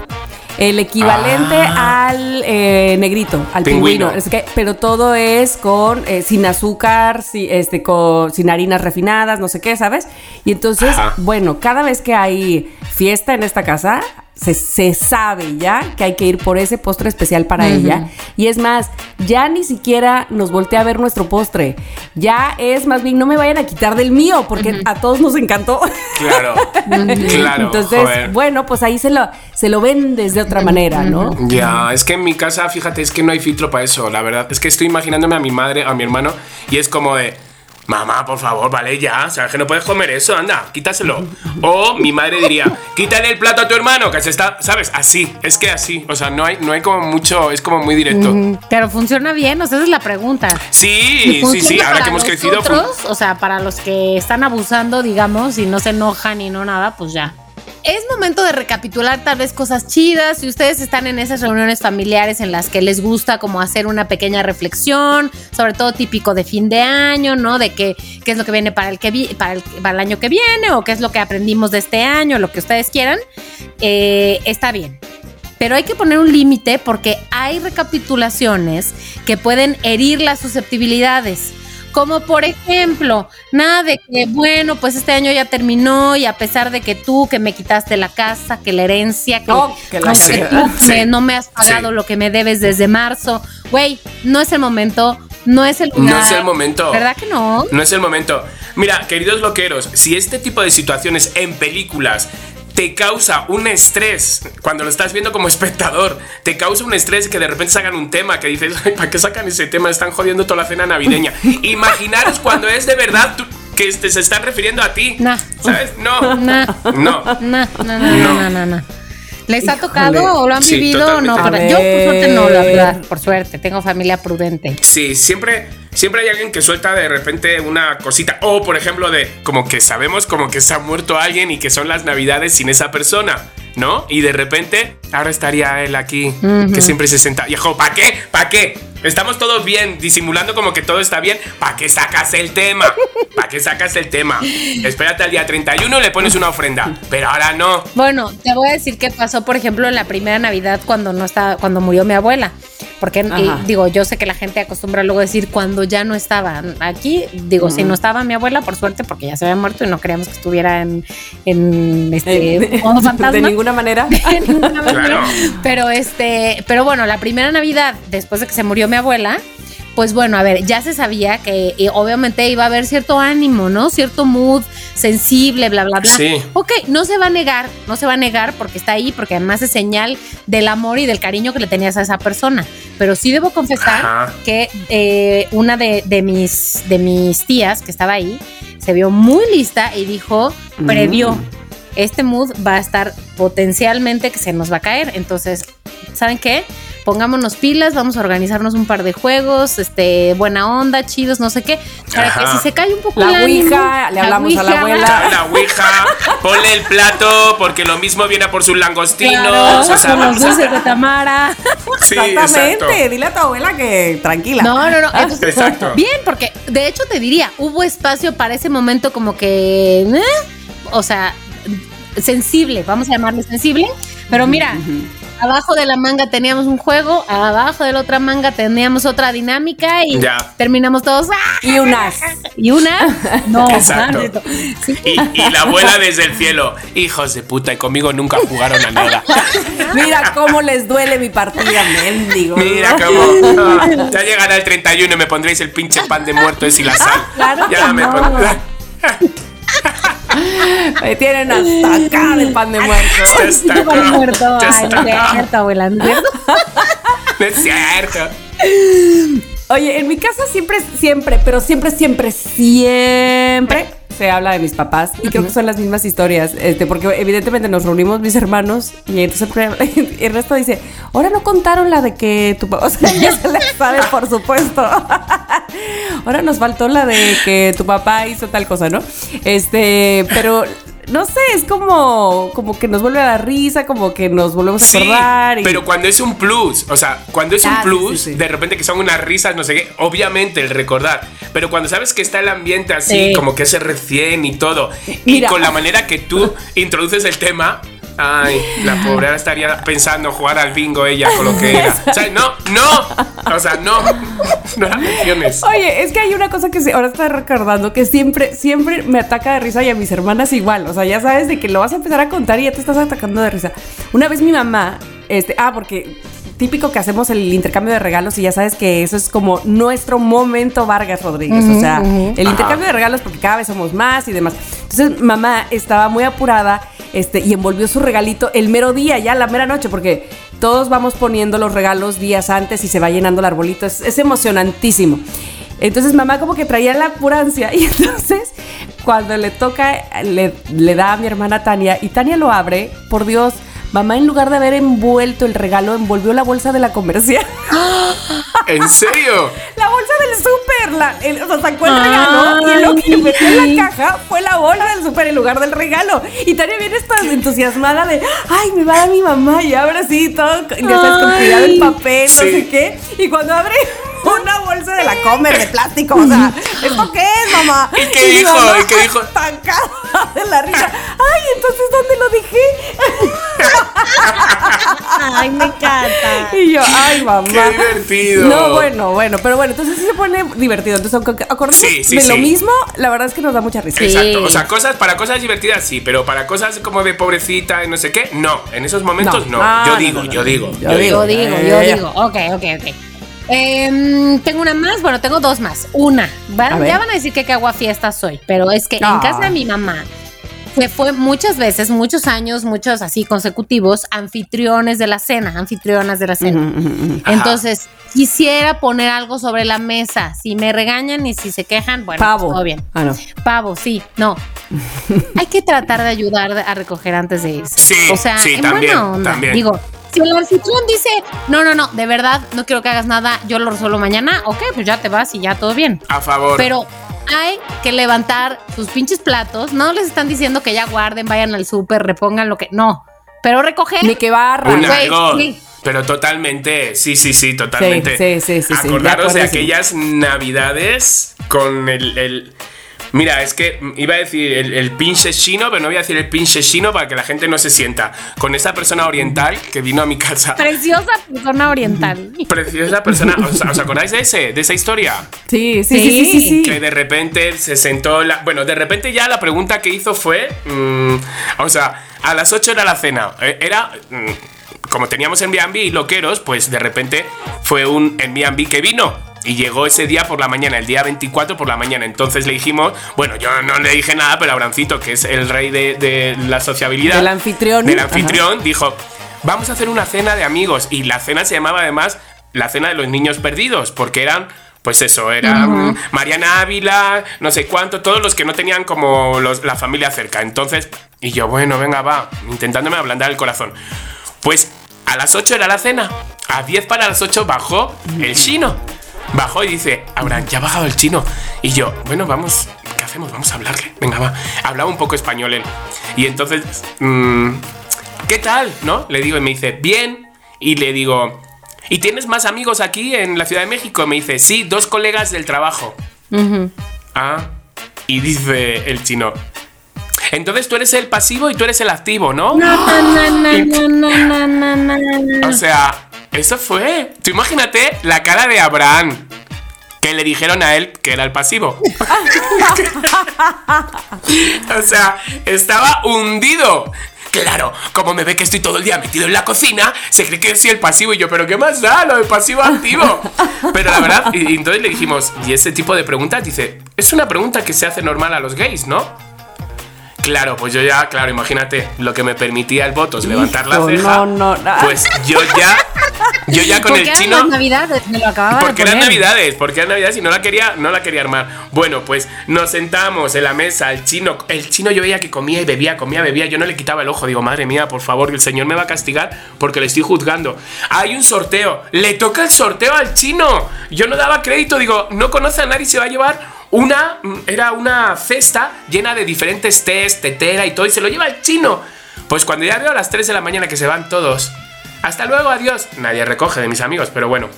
El equivalente Ah. al eh, negrito, al Pingüino. pingüino. Es que, pero todo es con eh, sin azúcar, si- este, con, sin harinas refinadas, no sé qué, ¿sabes? Y entonces, Ajá. bueno, cada vez que hay fiesta en esta casa, se, se sabe ya que hay que ir por ese postre especial para ella. Y es más, ya ni siquiera nos voltea a ver nuestro postre. Ya es más bien, no me vayan a quitar del mío, porque a todos nos encantó. Claro. claro. Entonces, joder. bueno, pues ahí se lo, se lo vendes de otra manera, ¿no? Ya, es que en mi casa, fíjate, es que no hay filtro para eso, la verdad. Es que estoy imaginándome a mi madre, a mi hermano, y es como de. Mamá, por favor, vale ya. Sabes que no puedes comer eso, anda, quítaselo. O mi madre diría, quítale el plato a tu hermano, que se está. ¿Sabes? Así, es que así. O sea, no hay, no hay como mucho, es como muy directo. Mm, Pero funciona bien, o sea, esa es la pregunta. Sí, sí, sí, ahora que hemos crecido. o sea, para los que están abusando, digamos, y no se enojan y no nada, pues ya. Es momento de recapitular tal vez cosas chidas. Si ustedes están en esas reuniones familiares en las que les gusta como hacer una pequeña reflexión, sobre todo típico de fin de año, ¿no? De qué, qué es lo que viene para el, que vi- para, el, para el año que viene o qué es lo que aprendimos de este año, lo que ustedes quieran. eh, está bien. Pero hay que poner un límite porque hay recapitulaciones que pueden herir las susceptibilidades. Como por ejemplo, nada de que, bueno, pues este año ya terminó y a pesar de que tú que me quitaste la casa, que la herencia, que, Oh, que la tú me- no me has pagado Sí. lo que me debes desde marzo, güey, no es el momento, no es el lugar. No es el momento. ¿Verdad que no? No es el momento. Mira, queridos loqueros, si este tipo de situaciones en películas te causa un estrés cuando lo estás viendo como espectador, te causa un estrés que de repente sacan un tema que dices, "Ay, ¿para qué sacan ese tema? Están jodiendo toda la cena navideña. Imaginaros cuando es de verdad tú- que este- se están refiriendo a ti. Nah. ¿Sabes? No. Nah. No. No, no, no, no, no, no, no. ¿Les ha Híjole. tocado o lo han Sí, vivido o no? totalmente. A Yo por suerte no, la ver. verdad, por suerte. Tengo familia prudente. Sí, siempre, siempre hay alguien que suelta de repente una cosita. O, por ejemplo, de como que sabemos como que se ha muerto alguien y que son las navidades sin esa persona, ¿no? Y de repente, ahora estaría él aquí, que siempre se senta. Viejo, ¿para qué? ¿Para qué? Estamos todos bien, disimulando como que todo está bien. ¿Para qué sacas el tema? ¿Para qué sacas el tema? Espérate al día 31 le pones una ofrenda. Pero ahora no. Bueno, te voy a decir qué pasó, por ejemplo, en la primera Navidad cuando no estaba, cuando murió mi abuela. Porque eh, digo, yo sé que la gente acostumbra luego decir cuando ya no estaba. Aquí, digo, si no estaba mi abuela, por suerte, porque ya se había muerto y no queríamos que estuviera en, en este Eh, modo fantasma. de ninguna manera. De ninguna manera. Claro. Pero este, pero bueno, la primera Navidad, después de que se murió mi abuela, pues bueno, a ver, ya se sabía que eh, obviamente iba a haber cierto ánimo, ¿no? Cierto mood sensible, bla, bla, bla. Sí. Ok, no se va a negar, no se va a negar porque está ahí, porque además es señal del amor y del cariño que le tenías a esa persona. Pero sí debo confesar Ajá. que eh, una de, de mis, de mis tías que estaba ahí se vio muy lista y dijo, previó, este mood va a estar potencialmente que se nos va a caer. Entonces, ¿saben qué? Pongámonos pilas, vamos a organizarnos un par de juegos, este, buena onda, chidos, no sé qué, para Ajá. que si se cae un poco La el ánimo, ouija, le hablamos a la abuela. La ouija, ponle el plato, porque lo mismo viene a por sus langostinos. Claro, o sea, con los dulces de Tamara. Sí, exacto. Exactamente. Dile a tu abuela que tranquila. No, no, no. entonces, Exacto. Bien, porque de hecho te diría, hubo espacio para ese momento como que, ¿eh? o sea, sensible, vamos a llamarle sensible. Pero mira, abajo de la manga teníamos un juego, abajo de la otra manga teníamos otra dinámica y Ya. terminamos todos. ¡ah! Y unas. Y una, no, Exacto. Y, y la abuela desde el cielo, hijos de puta, y conmigo nunca jugaron a nada. Mira cómo les duele mi partida, mendigo. Mira cómo. ah, ya llegará el 31 y me pondréis el pinche pan de muerto ese y la sal. Claro ya que me no. Me tienen hasta acá del pan de muerto. Ya está, Yo mal muerto. ya Ay, no es está. cierto, abuela, ¿no es cierto? No es cierto. Oye, en mi casa siempre, siempre, pero siempre, siempre, siempre se habla de mis papás y creo que son las mismas historias, este, porque evidentemente nos reunimos mis hermanos y entonces el- Ernesto dice, ahora no contaron la de que tu papá, o sea, ya se la sabe, por supuesto. ahora nos faltó la de que tu papá hizo tal cosa, ¿no? Este, pero no sé, es como, como que nos vuelve a dar risa, como que nos volvemos a acordar. y- pero cuando es un plus, o sea, cuando es Ah, un sí, plus, sí, sí. de repente que son unas risas, no sé qué, obviamente el recordar, pero cuando sabes que está el ambiente así, Sí. como que es recién y todo, y con la manera que tú introduces el tema, ay, la pobre ahora estaría pensando jugar al bingo ella con lo que era. O sea, no, no, o sea, no, no la menciones. Oye, es que hay una cosa que se, ahora está recordando que siempre, siempre me ataca de risa y a mis hermanas igual. O sea, ya sabes de que lo vas a empezar a contar y ya te estás atacando de risa. Una vez mi mamá, este, ah, porque típico que hacemos el intercambio de regalos y ya sabes que eso es como nuestro momento Vargas Rodríguez. o sea, el Ajá. intercambio de regalos porque cada vez somos más y demás. Entonces, mamá estaba muy apurada este, y envolvió su regalito el mero día, ya la mera noche, porque todos vamos poniendo los regalos días antes y se va llenando el arbolito. Es, es emocionantísimo. Entonces mamá como que traía la apurancia y entonces cuando le toca, le, le da a mi hermana Tania y Tania lo abre, por Dios, mamá en lugar de haber envuelto el regalo, envolvió la bolsa de la comercial. ¿En serio? La bolsa del súper, la- el- o sea, sacó el Ay, regalo y lo que metió en sí. la caja fue la bolsa del súper en lugar del regalo. Y Tania viene esta entusiasmada de, ay, me va a dar mi mamá y abre así todo, ya sabes, con cuidado el papel, no Sí. sé qué. Y cuando abre una bolsa de la comer de plástico. O sea, ¿esto qué es, mamá? ¿Y qué dijo? ¿Y qué dijo? Tancada de la risa. Ay, entonces, ¿dónde lo dejé? ay, me encanta. Y yo, ay, mamá. Qué divertido. No, bueno, bueno, pero bueno, entonces sí se pone divertido. Entonces, aunque acordemos de lo mismo, la verdad es que nos da mucha risa. Exacto. O sea, cosas, para cosas divertidas sí, pero para cosas como de pobrecita y no sé qué, no. En esos momentos no. Ah, yo, digo, yo, digo, yo digo, yo digo. Yo digo, yo digo. Ok, ok, ok. Em, tengo una más, bueno, tengo dos más. Una, van- A ya van a decir que qué agua fiesta soy, pero es que Ah. en casa de mi mamá se fue muchas veces, muchos años, muchos así consecutivos, anfitriones de la cena, anfitrionas de la cena. Ajá. Entonces, quisiera poner algo sobre la mesa. Si me regañan y si se quejan, bueno, Pavo. todo bien. Ah, no. Pavo, sí, no. Hay que tratar de ayudar a recoger antes de irse. Sí, o sea, sí, en también, buena onda. también. Digo, si el anfitrión dice, no, no, no, de verdad, no quiero que hagas nada, yo lo resuelvo mañana, ok, pues ya te vas y ya todo bien. A favor. Pero hay que levantar sus pinches platos. No les están diciendo que ya guarden, vayan al súper, repongan lo que. No. Pero recoger. Ni que barra. Sí. Pero totalmente, sí, sí, sí, totalmente. Sí, sí, sí, sí, Acordaros de aquellas navidades con el, el- Mira, es que iba a decir el, el pinche chino, pero no voy a decir el pinche chino para que la gente no se sienta. Con esa persona oriental que vino a mi casa. Preciosa persona oriental. Preciosa persona. ¿Os, os acordáis de ese? ¿De esa historia? Sí, sí, sí, sí, sí. sí. Que de repente se sentó. La, bueno, de repente ya la pregunta que hizo fue. mm, o sea, a las 8 era la cena. Eh, Era. mm, como teníamos en Airbnb y loqueros, pues de repente fue un Airbnb que vino. Y llegó ese día por la mañana, el día 24 por la mañana. Entonces le dijimos, bueno, yo no le dije nada, pero Abrancito, que es el rey de, de la sociabilidad. Del anfitrión. Del anfitrión, dijo, vamos a hacer una cena de amigos. Y la cena se llamaba además la cena de los niños perdidos, porque eran, pues eso, eran Mariana Ávila, no sé cuánto, todos los que no tenían como los- la familia cerca. Entonces, y yo, bueno, venga, va, intentándome ablandar el corazón. Pues a las 8 era la cena, a 10 para las 8 bajó el chino. Bajó y dice, Abraham, ya ha bajado el chino. Y yo, bueno, vamos, ¿qué hacemos? Vamos a hablarle. Venga, va. Hablaba un poco español él. Y entonces, mm, ¿qué tal? ¿No? Le digo y me dice, bien. Y le digo, ¿y tienes más amigos aquí en la Ciudad de México? Me dice, sí, dos colegas del trabajo. Ah. Y dice el chino, entonces tú eres el pasivo y tú eres el activo, ¿no? O sea, eso fue. Tú imagínate la cara de Abraham. Que le dijeron a él que era el pasivo. o sea, estaba hundido. Claro, como me ve que estoy todo el día metido en la cocina, se cree que soy el pasivo y yo, pero ¿qué más da lo de pasivo activo? Pero la verdad, y, entonces le dijimos, y ese tipo de preguntas, dice, es una pregunta que se hace normal a los gays, ¿no? Claro, pues yo ya, claro, imagínate lo que me permitía el voto es levantar la ceja. no, no, no. Pues yo ya, yo ya con el eran chino. las navidades, me lo acababa Porque de eran navidades, porque eran navidades y no la quería, no la quería armar. Bueno, pues nos sentamos en la mesa, el chino, el chino yo veía que comía y bebía, comía, bebía, yo no le quitaba el ojo, digo, madre mía, por favor, el señor me va a castigar porque le estoy juzgando. Hay un sorteo, le toca el sorteo al chino. Yo no daba crédito, digo, no conoce a nadie, se va a llevar una, mm, era una cesta llena de diferentes tés, tetera y todo, y se lo lleva el chino. Pues cuando ya veo a las 3 de la mañana que se van todos, hasta luego, adiós. Nadie recoge de mis amigos, pero bueno.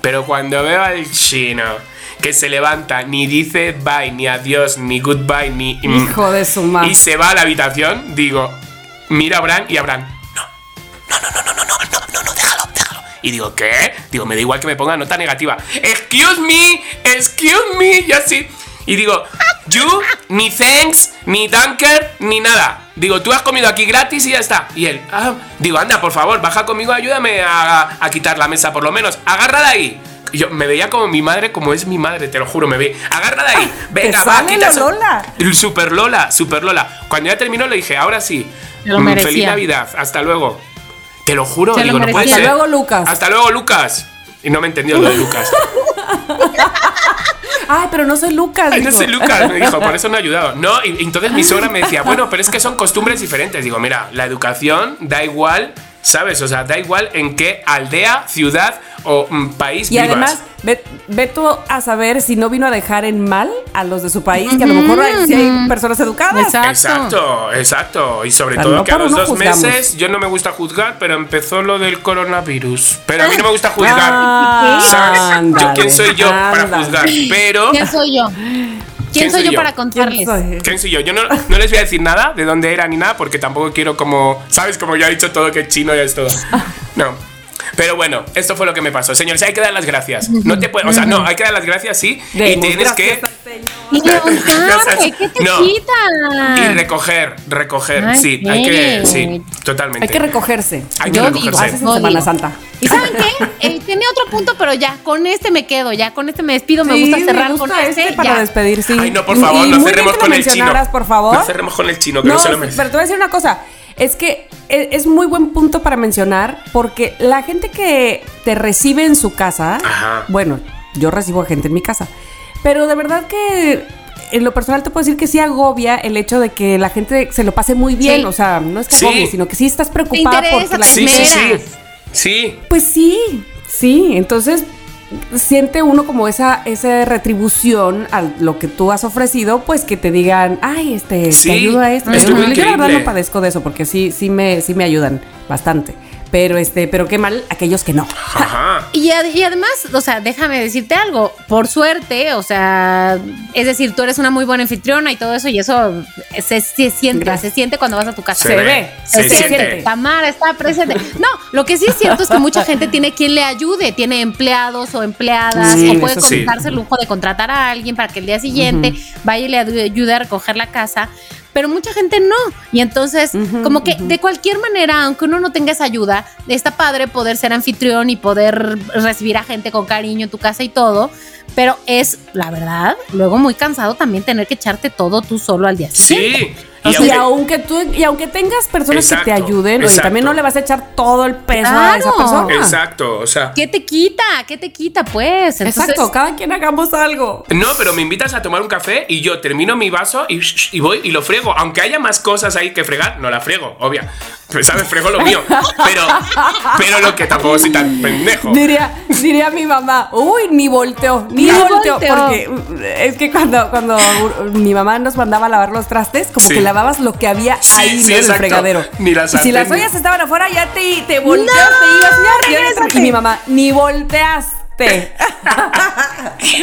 Pero cuando veo al chino que se levanta, ni dice bye, ni adiós, ni goodbye, ni. mm, Hijo de su madre. Y se va a la habitación, digo, mira a Bran y a Bran. No, no, no, no, no, no, no, no, no, déjalo. Y digo, ¿qué? Digo, me da igual que me ponga nota negativa. Excuse me, excuse me, y así. Y digo, you, ni thanks, ni dunker, ni nada. Digo, tú has comido aquí gratis y ya está. Y él, ah, digo, anda, por favor, baja conmigo, ayúdame a, a quitar la mesa por lo menos. Agarra de ahí. Y yo me veía como mi madre, como es mi madre, te lo juro, me ve. Agarra de ahí. Venga, Te va, quita la eso". Lola. Super Lola, Super Lola. Cuando ya terminó le dije, ahora sí. Lo mm, merecía. Feliz Navidad, hasta luego. Te lo juro, Se lo digo, no puede ser. Hasta luego, Lucas. Hasta luego, Lucas. Y no me entendió lo de Lucas. Ay, pero no soy Lucas. Ay, no dijo. soy Lucas, me dijo, por eso no he ayudado. No, y, y entonces mi suegra me decía, bueno, pero es que son costumbres diferentes. Digo, mira, la educación da igual, ¿sabes? O sea, da igual en qué aldea, ciudad o mm, país Y vivas. además, ve, ve tú a saber si no vino a dejar en mal a los de su país, que a lo mejor hay, sí hay personas educadas. Exacto. Exacto, exacto. Y sobre O sea, todo no que a los no dos juzgamos. meses yo no me gusta juzgar, pero empezó lo del coronavirus. Pero a mí no me gusta juzgar. Ah, ¿Sabes? Yo, ¿Quién soy yo para juzgar? Pero. ¿Quién soy yo? ¿Quién, soy yo, para contarles? ¿Quién soy? ¿Quién soy yo? Yo no, no les voy a decir nada de dónde era ni nada porque tampoco quiero como... ¿Sabes? Como ya he dicho todo que es chino y es todo. No. Pero bueno, esto fue lo que me pasó. Señores, hay que dar las gracias. No te puedo, o sea, no, hay que dar las gracias, sí. y tienes que. Y ¿qué te No. Y recoger, recoger. Ay, sí, hay que. Sí, totalmente. Hay que recogerse. Hay que Yo recogerse. digo, No Semana digo. Santa. ¿Y saben qué? Eh, tenía otro punto, pero ya, con este me quedo, ya, con este me despido, me gusta cerrar me gusta con este, este para ya. despedir, sí. Ay, no, por favor, y no cerremos con el chino. por favor. No cerremos con el chino, que no, No, se lo merece. pero te voy a decir una cosa. Es que e- es muy buen punto para mencionar porque la gente que te recibe en su casa, Ajá. bueno, yo recibo a gente en mi casa, pero de verdad que en lo personal te puedo decir que sí agobia el hecho de que la gente se lo pase muy bien, Sí. o sea, no es que Sí. agobie, sino que sí estás preocupada porque la te Sí, gente... sí, sí. esmeras. Sí. Pues sí, sí, entonces siente uno como esa, esa retribución a lo que tú has ofrecido, pues que te digan, ay, este, Sí, te ayudo a esto. te estuvo ayudo a-". Yo la verdad no padezco de eso porque sí, sí me, sí me ayudan bastante. Pero este, pero qué mal aquellos que no. Ajá. Y, ad- y además, o sea, déjame decirte algo, por suerte, o sea, es decir, tú eres una muy buena anfitriona y todo eso, y eso se, se siente, Gracias. se siente cuando vas a tu casa. Se, ve, se, Se siente. siente. Tamara está presente. No, lo que sí es cierto es que mucha gente tiene quien le ayude, tiene empleados o empleadas, Sí, o puede sí. darse el lujo de contratar a alguien para que el día siguiente vaya y le ayude a recoger la casa. Pero mucha gente no. Y entonces, como que de cualquier manera, aunque uno no tenga esa ayuda, está padre poder ser anfitrión y poder recibir a gente con cariño en tu casa y todo. Pero es, la verdad, luego muy cansado también tener que echarte todo tú solo al día siguiente. Sí. Y, Y aunque- aunque tú, y aunque tengas personas que te Exacto, ayuden, oye, también no le vas a echar todo el peso a esa persona. Exacto, o sea. ¿Qué te quita? ¿Qué te quita, pues? Entonces, Exacto, cada quien hagamos algo. No, pero me invitas a tomar un café y yo termino mi vaso y, y voy y lo friego. Aunque haya más cosas ahí que fregar, no la friego, obvia. Pues, ¿sabes? Frego lo mío. Pero, pero lo que tampoco soy tan pendejo. Diría, diría mi mamá, uy, ni volteó, ni, volteó. volteó. Porque uh, es que cuando, cuando mi mamá nos mandaba a lavar los trastes, como Sí. que lavabas lo que había Sí, ahí sí, ¿no? en el fregadero. Ni y si las ollas estaban afuera, ya te, te volteas, te ibas y ya regrésate. Y mi mamá, ni volteaste.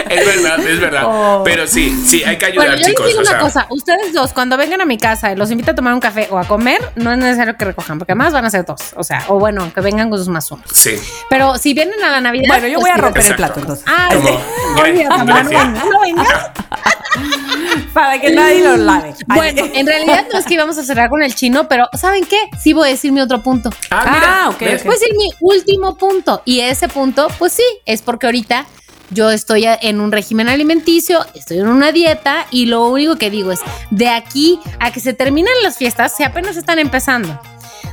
Es verdad, es verdad. Oh. Pero sí, sí, hay que ayudar, Bueno, yo chicos. les digo o una sea, cosa, ustedes dos, cuando vengan a mi casa y los invito a tomar un café o a comer, no es necesario que recojan, porque además van a ser dos. O sea, o bueno, que vengan con sus más unos. Sí. Pero si vienen a la Navidad. Bueno, yo pues voy a sí, romper el plato entonces. Ah. Para que nadie lo lave. Bueno, en realidad no es que íbamos a cerrar con el chino, pero ¿saben qué? Sí voy a decir mi otro punto. Ah, Ah, mira. ok, ¿ves? ok. Voy a decir mi último punto. Y ese punto, pues sí, es porque ahorita yo estoy en un régimen alimenticio, estoy en una dieta y lo único que digo es, de aquí a que se terminen las fiestas, si apenas están empezando.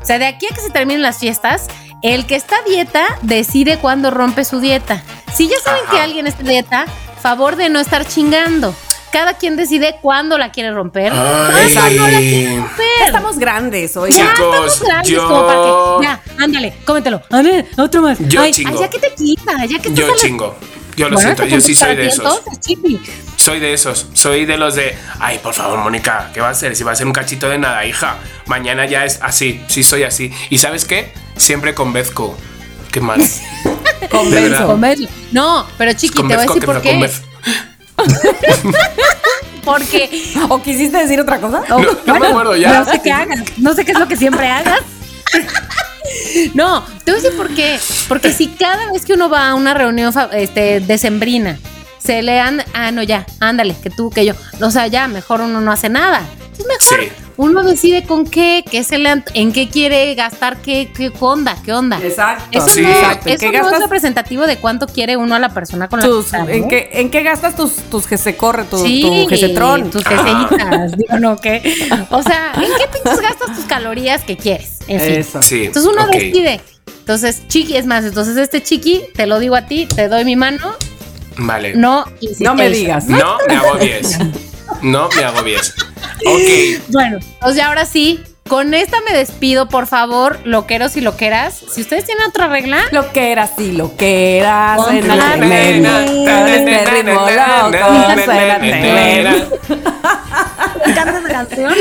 O sea, de aquí a que se terminen las fiestas, el que está a dieta decide cuándo rompe su dieta. Si ya saben Ajá. que alguien está a dieta, favor de no estar chingando. Cada quien decide cuándo la quiere romper. Ay. cuándo no la quiere romper. Estamos grandes hoy. Ya, Chicos, estamos grandes yo- como para que. Ya, ándale, cómetelo. A ver, otro más. Yo ay, chingo. ay, ya que te quita, ya que Yo chingo. Yo lo Bueno, siento, estos yo sí soy de esos. entonces. Soy de esos. Soy de los de. Ay, por favor, Mónica, ¿qué va a ser? Si va a ser un cachito de nada, hija. Mañana ya es así. Sí, soy así. ¿Y sabes qué? Siempre convenzco. Qué mal. Convenzo. No, pero chiqui, te voy a decir por qué. convenzo. Porque. ¿O quisiste decir otra cosa? No, no me acuerdo ya. No sé qué hagas. No sé qué es lo que siempre hagas. No, te voy a decir por qué. Porque si cada vez que uno va a una reunión este, decembrina, se le anda, ah, no, ya, ándale, que tú, que yo. O sea, ya, mejor uno no hace nada. Es mejor. Sí. Uno decide con qué, qué se le, en qué quiere gastar, qué, qué onda, qué onda. Exacto. Eso, Sí. no, Exacto. ¿En eso no es gastas representativo de cuánto quiere uno a la persona con la tus, que está, ¿en, ¿no? qué, ¿En qué gastas tus, tus que se corre, tu, Sí, tu gesetrón? tus geseitas, digo, no, ¿qué? O sea, ¿en qué pinches gastas tus calorías que quieres? En fin. Eso. Sí. Entonces uno decide. Entonces, chiqui, es más, entonces este chiqui, te lo digo a ti, te doy mi mano, Vale. no. No me digas. No me agobies. No me agobies. Ok. Bueno, pues ya ahora sí, con esta me despido, por favor, loqueros y loqueras. Si ustedes tienen otra regla, Lo que eras y lo que eras Ponte en la encanta esa canción.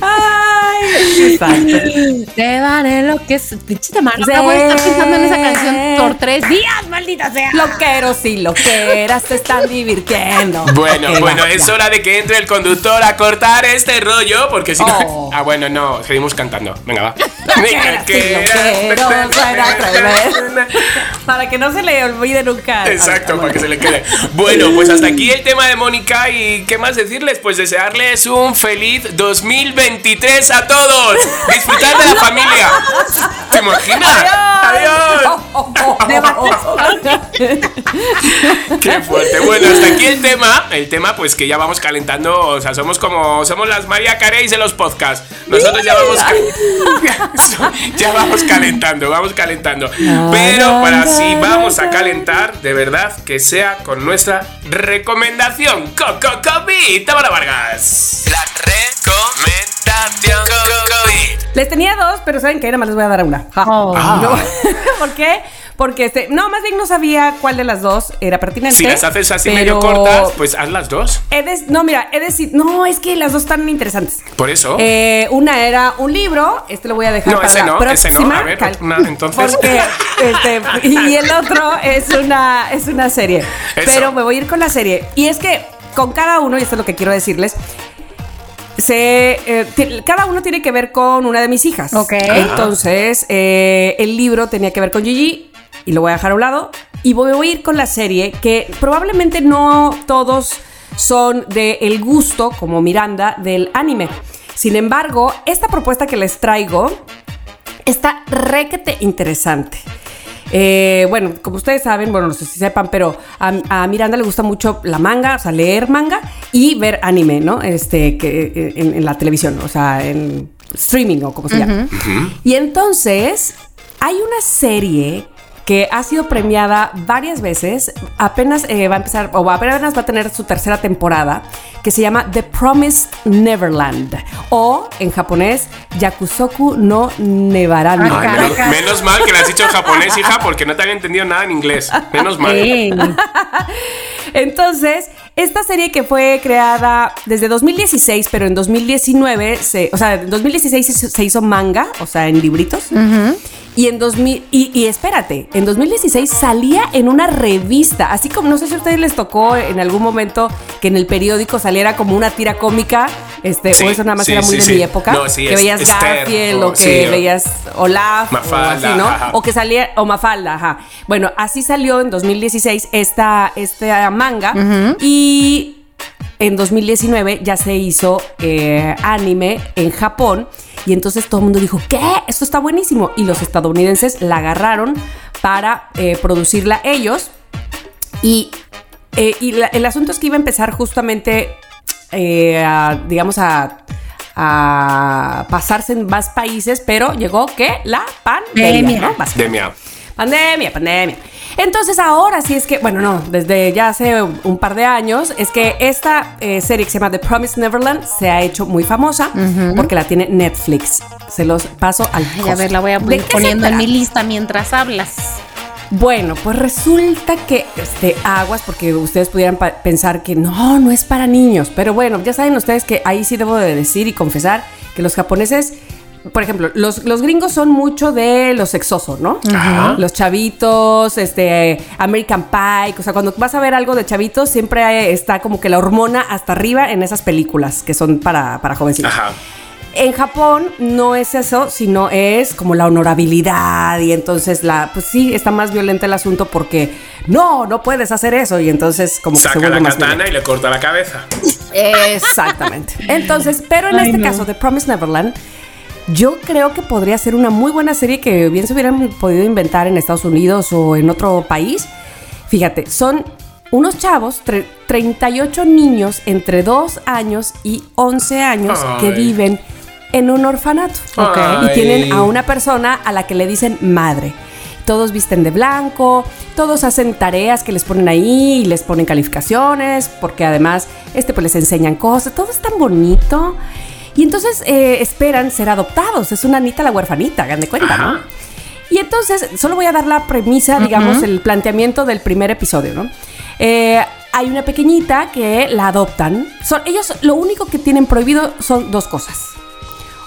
Ay, exacto. Te daré lo que es. Pinche Tamara, no acabo de estar pensando en esa canción por tres días, maldita sea. Loqueros y loqueras se están divirtiendo. Bueno, Ok, bueno, va, es ya. hora de que entre el conductor a cortar este rollo, porque si no. Oh. Ah, bueno, no, seguimos cantando. Venga, va. Que lo. Para que no se le olvide nunca. Exacto, para que se le quede. Bueno, pues hasta aquí el tema de Mónica y qué más decirles, pues desearles un feliz 2023 a todos. Disfrutar de la familia. ¿Te imaginas? Adiós. Qué fuerte. Bueno, hasta aquí el tema. El tema, pues que ya vamos calentando. O sea, somos como. Somos las María Caréis de los podcasts. Nosotros ya vamos. ya vamos calentando, vamos calentando. Pero para si vamos a calentar, de verdad, que sea con nuestra recomendación. Coco. Tamara Vargas. La recomendación COVID. Les tenía dos, pero saben que nada más les voy a dar una. Ja. Oh. Ah. No. ¿Por qué? Porque este, no, más bien no sabía cuál de las dos era pertinente. Si las haces así pero medio cortas, pues haz las dos. he de- no, mira, he decir, no, es que las dos están interesantes. Por eso. Eh, una era un libro, este lo voy a dejar No, para ese la no, ese no. próxima. A ver, cal- una, entonces. Porque, este, y el otro es una, es una serie. Eso. Pero me voy a ir con la serie. Y es que con cada uno, y esto es lo que quiero decirles, se, eh, cada uno tiene que ver con una de mis hijas. Ok. Entonces, eh, el libro tenía que ver con Gigi y lo voy a dejar a un lado. Y voy a ir con la serie que probablemente no todos son del el gusto, como Miranda, del anime. Sin embargo, esta propuesta que les traigo está requete interesante. Eh, bueno, como ustedes saben, bueno, no sé si sepan, pero a, a Miranda le gusta mucho la manga, o sea, leer manga y ver anime, ¿no? Este, que eh, en, en la televisión, o sea, en streaming o como se llama. Y entonces, hay una serie que ha sido premiada varias veces, apenas eh, va a empezar, o apenas va a tener su tercera temporada, que se llama The Promised Neverland, o en japonés, Yakusoku no Ay, Cara, menos, menos mal que lo has dicho en japonés, hija, porque no te había entendido nada en inglés. Menos mal. Entonces, esta serie que fue creada desde 2016, pero en 2019, se, o sea, en 2016 se, se hizo manga, o sea, en libritos. Y en 2000, y, y espérate, en 2016 salía en una revista, así como no sé si a ustedes les tocó en algún momento que en el periódico saliera como una tira cómica, este, Sí, o eso nada más sí, era muy sí, de sí. mi época, No, sí, que es- veías Garfield o- o que veías Olaf Mafalda, o así, ¿no? ajá. O que salía, o Mafalda, ajá. Bueno, así salió en 2016 esta, esta manga y en 2019 ya se hizo eh, anime en Japón y entonces todo el mundo dijo, ¿qué? Esto está buenísimo. Y los estadounidenses la agarraron para eh, producirla ellos y, eh, y la- el asunto es que iba a empezar justamente, eh, a, digamos, a, a pasarse en más países, pero llegó que la pandemia, Pandemia. ¿no? Básicamente. Demia. Pandemia, pandemia. Entonces ahora sí es que, bueno, no, desde ya hace un, par de años, es que esta eh, serie que se llama The Promised Neverland se ha hecho muy famosa porque la tiene Netflix. Se los paso al Ay, a ver, la voy a ¿De ir qué se poniendo en mi lista mientras hablas. Bueno, pues resulta que este aguas, porque ustedes pudieran pensar que no, no es para niños. Pero bueno, ya saben ustedes que ahí sí debo de decir y confesar que los japoneses, por ejemplo, los, los gringos son mucho de lo sexoso, ¿no? Ajá. Los chavitos, este, American Pie, o sea, cuando vas a ver algo de chavitos, siempre está como que la hormona hasta arriba en esas películas que son para, para jovencitos. Ajá. En Japón no es eso, sino es como la honorabilidad y entonces la, pues sí, está más violento el asunto porque no, no puedes hacer eso y entonces como que se Saca vuelve la más katana violento. y le corta la cabeza. Exactamente. Entonces, pero en Ay, este no. caso de Promise Neverland, yo creo que podría ser una muy buena serie que bien se hubieran podido inventar en Estados Unidos o en otro país. Fíjate, son unos chavos, tre- 38 niños entre 2 años y 11 años que viven en un orfanato. Y tienen a una persona a la que le dicen madre. Todos visten de blanco, todos hacen tareas que les ponen ahí y les ponen calificaciones, porque además este, pues les enseñan cosas, todo es tan bonito. Y entonces eh, esperan ser adoptados. Es una Anita la huerfanita, hagan de cuenta, ¿no? Y entonces, solo voy a dar la premisa, digamos, el planteamiento del primer episodio, ¿no? Eh, hay una pequeñita que la adoptan. Son, ellos lo único que tienen prohibido son dos cosas.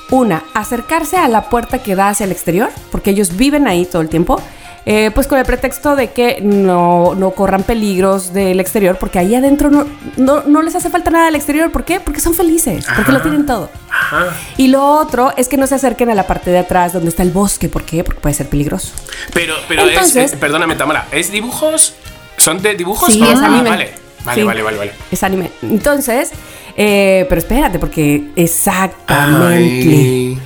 Una, acercarse a la puerta que da hacia el exterior, porque ellos viven ahí todo el tiempo. Eh, pues con el pretexto de que no, no corran peligros del exterior, porque ahí adentro no, no, no les hace falta nada del exterior. ¿Por qué? Porque son felices, porque lo tienen todo. Ajá. Y lo otro es que no se acerquen a la parte de atrás donde está el bosque. ¿Por qué? Porque puede ser peligroso. Pero, pero Entonces- es, es- perdóname, Tamara, ¿es dibujos? ¿Son de dibujos? Sí, Ah, es anime. Vale, vale, Sí. vale, vale, vale. Es anime. Entonces, eh, pero espérate, porque exactamente. Ay.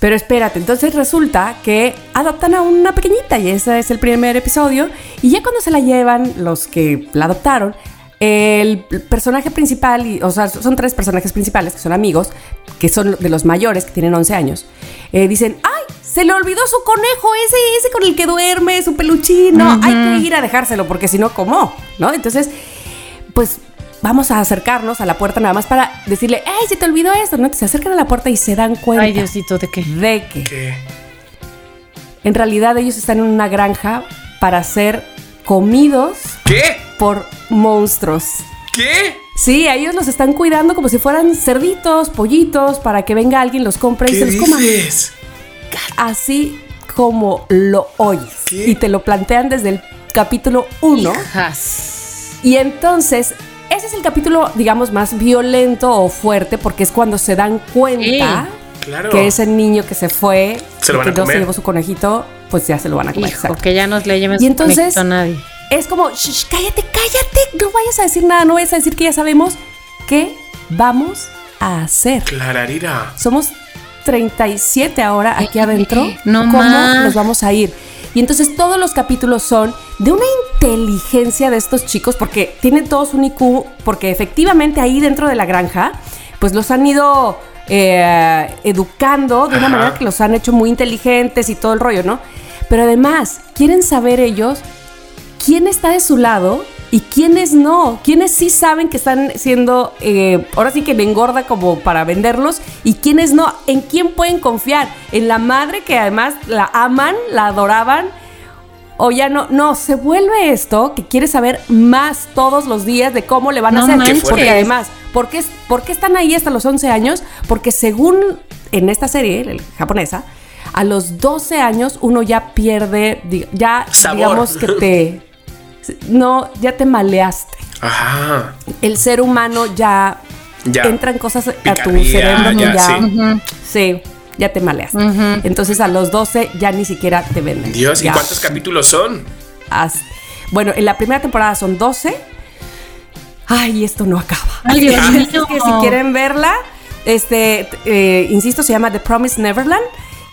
Pero espérate, entonces resulta que adoptan a una pequeñita y ese es el primer episodio. Y ya cuando se la llevan los que la adoptaron, el personaje principal, y- o sea, son tres personajes principales que son amigos, que son de los mayores, que tienen 11 años, eh, dicen, ¡ay! Se le olvidó su conejo, ese, ese con el que duerme, su peluchino. Hay que ir a dejárselo porque si no, ¿cómo? ¿No? Entonces, pues vamos a acercarnos a la puerta nada más para decirle, ¡ay! Se te olvidó esto, ¿no? Se acercan a la puerta y se dan cuenta Ay, Diosito, ¿de qué? de que ¿Qué? en realidad ellos están en una granja para ser comidos ¿Qué? por monstruos. ¿Qué? Sí, a ellos los están cuidando como si fueran cerditos, pollitos, para que venga alguien, los compre y ¿Qué se los coma. dices? Así como lo oyes. ¿Qué? Y te lo plantean desde el capítulo 1. Hijas. Y entonces, ese es el capítulo, digamos, más violento o fuerte, porque es cuando se dan cuenta Claro. que ese niño que se fue, Se lo y van a que no se llevó su conejito, pues ya se lo van a comer. Hijo, que ya nos le lleven Y su entonces- conejito a nadie. Es como, "Shh, shh, cállate, cállate, no vayas a decir nada, no vayas a decir que ya sabemos qué vamos a hacer. Clararira. Somos 37 ahora aquí adentro. No ¿Cómo más. nos vamos a ir? Y entonces todos los capítulos son de una inteligencia de estos chicos, porque tienen todos un IQ, porque efectivamente ahí dentro de la granja, pues los han ido eh, educando de una Ajá. manera que los han hecho muy inteligentes y todo el rollo, ¿no? Pero además, quieren saber ellos quién está de su lado y quiénes no, quiénes sí saben que están siendo, eh, ahora sí que me engorda como para venderlos y quiénes no, en quién pueden confiar, en la madre que además la aman, la adoraban. O ya no, no, se vuelve esto que quiere saber más todos los días de cómo le van a hacer. manches. Porque además, ¿por qué, ¿por qué están ahí hasta los 11 años? Porque según en esta serie el- japonesa, a los 12 años uno ya pierde, ya Sabor. digamos que te... No, ya te maleaste. Ajá. El ser humano ya, Ya. entran cosas a tu cerebro ya, ya... sí. Sí, ya te maleaste. Entonces a los 12 ya ni siquiera te venden. Dios, ¿y Ya. cuántos capítulos son? Bueno, en la primera temporada son 12. Ay, esto no acaba. Ay, Dios es que si quieren verla, este, eh, insisto, se llama The Promised Neverland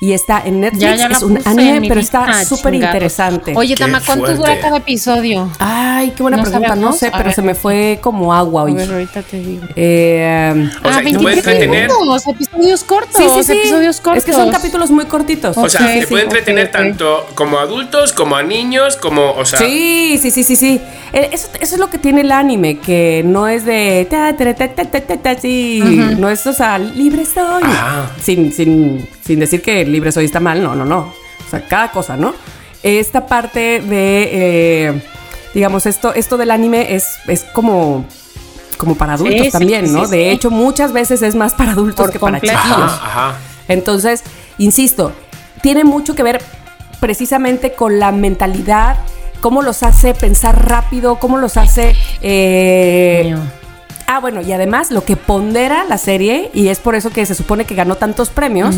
y está en Netflix. Ya, ya es un anime, pero está súper chingado. interesante. Oye, Tama, ¿cuánto fuerte. dura cada episodio? Ay, qué buena No pregunta. No sé, A pero ver. se me fue como agua A hoy. ver, ahorita te digo. Eh, O sea, puede 23 entretener. minutos, episodios cortos. sí, sí, sí. Episodios cortos. Es que son capítulos muy cortitos. O sea, te sí, puede entretener tanto como a adultos, como a niños, como, o sea, Sí, sí, sí, sí, sí. Eh, Eso, eso es lo que tiene el anime, que no es de ta, ta, ta, ta, ta, ta, ta, sí, no es, o sea, libre soy. Sin, sin, sin decir que libre soy está mal, no, no, no. O sea, cada cosa, ¿no? Esta parte de, eh, digamos, esto, esto del anime es, es como, como para adultos Sí, también, sí, ¿no? sí, de sí. hecho, muchas veces es más para adultos Por que para chiquillos. ajá, ajá. Entonces, insisto, tiene mucho que ver precisamente con la mentalidad, cómo los hace pensar rápido, cómo los hace... eh, Mío. Ah, bueno, y además lo que pondera la serie, y es por eso que se supone que ganó tantos premios,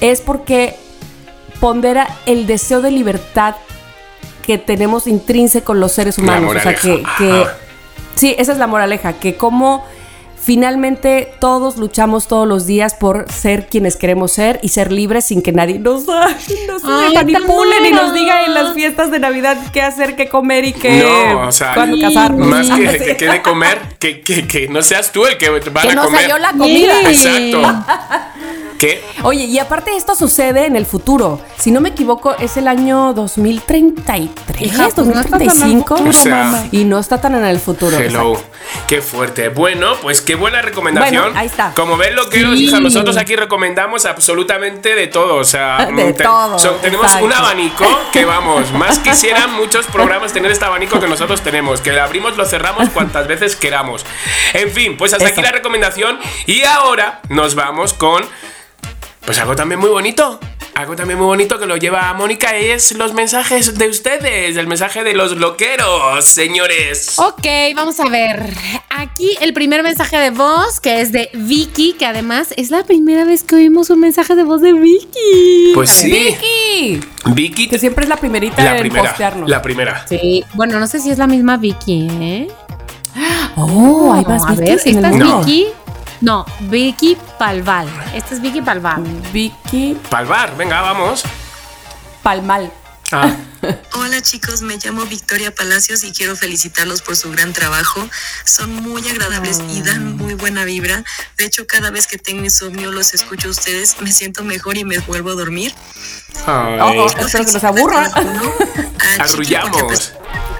es porque pondera el deseo de libertad que tenemos intrínseco los seres La humanos. O sea, que, que. Sí, esa es la moraleja, que como finalmente todos luchamos todos los días por ser quienes queremos ser y ser libres sin que nadie nos, nos Ay, manipule ni Tamara. nos diga en las fiestas de Navidad qué hacer, qué comer y qué No, o sea, cuándo casarnos. Más que, Sí. que, que de comer, que, que, que no seas tú el que van Que a no comer. sea yo la comida. Sí. Exacto. ¿Qué? Oye, y aparte esto sucede en el futuro. Si no me equivoco, es el año 2033, Hija, pues no 2035. futuro, O sea, y no está tan en el futuro. Hello. exacto. Qué fuerte. Bueno, pues qué buena recomendación. Bueno, ahí está. Como ven lo que Sí. nosotros aquí recomendamos absolutamente de todo. O sea, De mm, te- todo, tenemos exacto. un abanico que vamos, más quisieran muchos programas tener este abanico que nosotros tenemos, que lo abrimos, lo cerramos cuantas veces queramos. En fin, pues hasta Eso. aquí la recomendación y ahora nos vamos con pues algo también muy bonito. Algo también muy bonito que lo lleva Mónica es los mensajes de ustedes, el mensaje de los loqueros, señores. Ok, vamos a ver. Aquí el primer mensaje de voz, que es de Vicky, que además es la primera vez que oímos un mensaje de voz de Vicky. Pues sí, Vicky. Vicky, Que siempre es la primerita la en primera, postearnos. la primera. Sí, bueno, no sé si es la misma Vicky, ¿eh? Oh, hay más a ver, Vickys en esta el es mundo. Vicky. No, Vicky Palval. Esta es Vicky Palval. Vicky Palvar, venga, vamos. Palmal. Ah, Hola chicos, me llamo Victoria Palacios y quiero felicitarlos por su gran trabajo. Son muy agradables y dan muy buena vibra. De hecho, cada vez que tengo insomnio los escucho a ustedes, me siento mejor y me vuelvo a dormir. Oh, oh, espero que nos aburra. A Arrullamos.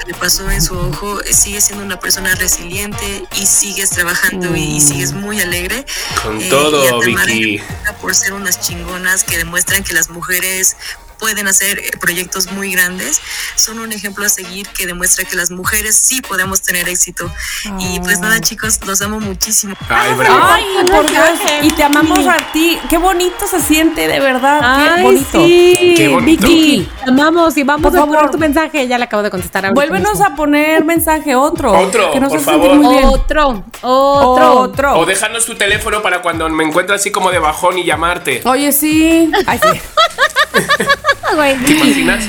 Que le pasó en su ojo, eh, sigue siendo una persona resiliente y sigues trabajando y, y sigues muy alegre. Con Eh, todo, Vicky. por ser unas chingonas que demuestran que las mujeres pueden hacer eh, proyectos muy grandes. Son un ejemplo a seguir que demuestra que las mujeres sí podemos tener éxito. Y pues nada, chicos, los amo muchísimo. Ay, bravo. Ay, por Dios. Y te amamos a ti. Qué bonito se siente, de verdad. Qué Ay, bonito. sí. Qué bonito. Vicky, te amamos y vamos Por a poner favor. tu mensaje. Ya le acabo de contestar ahorita Vuélvenos mismo. a poner mensaje, otro. Otro, que nos por favor. muy bien. Otro, otro. Otro. O déjanos tu teléfono para cuando me encuentre así como de bajón y llamarte. Oye, sí. Ay, sí. Güey.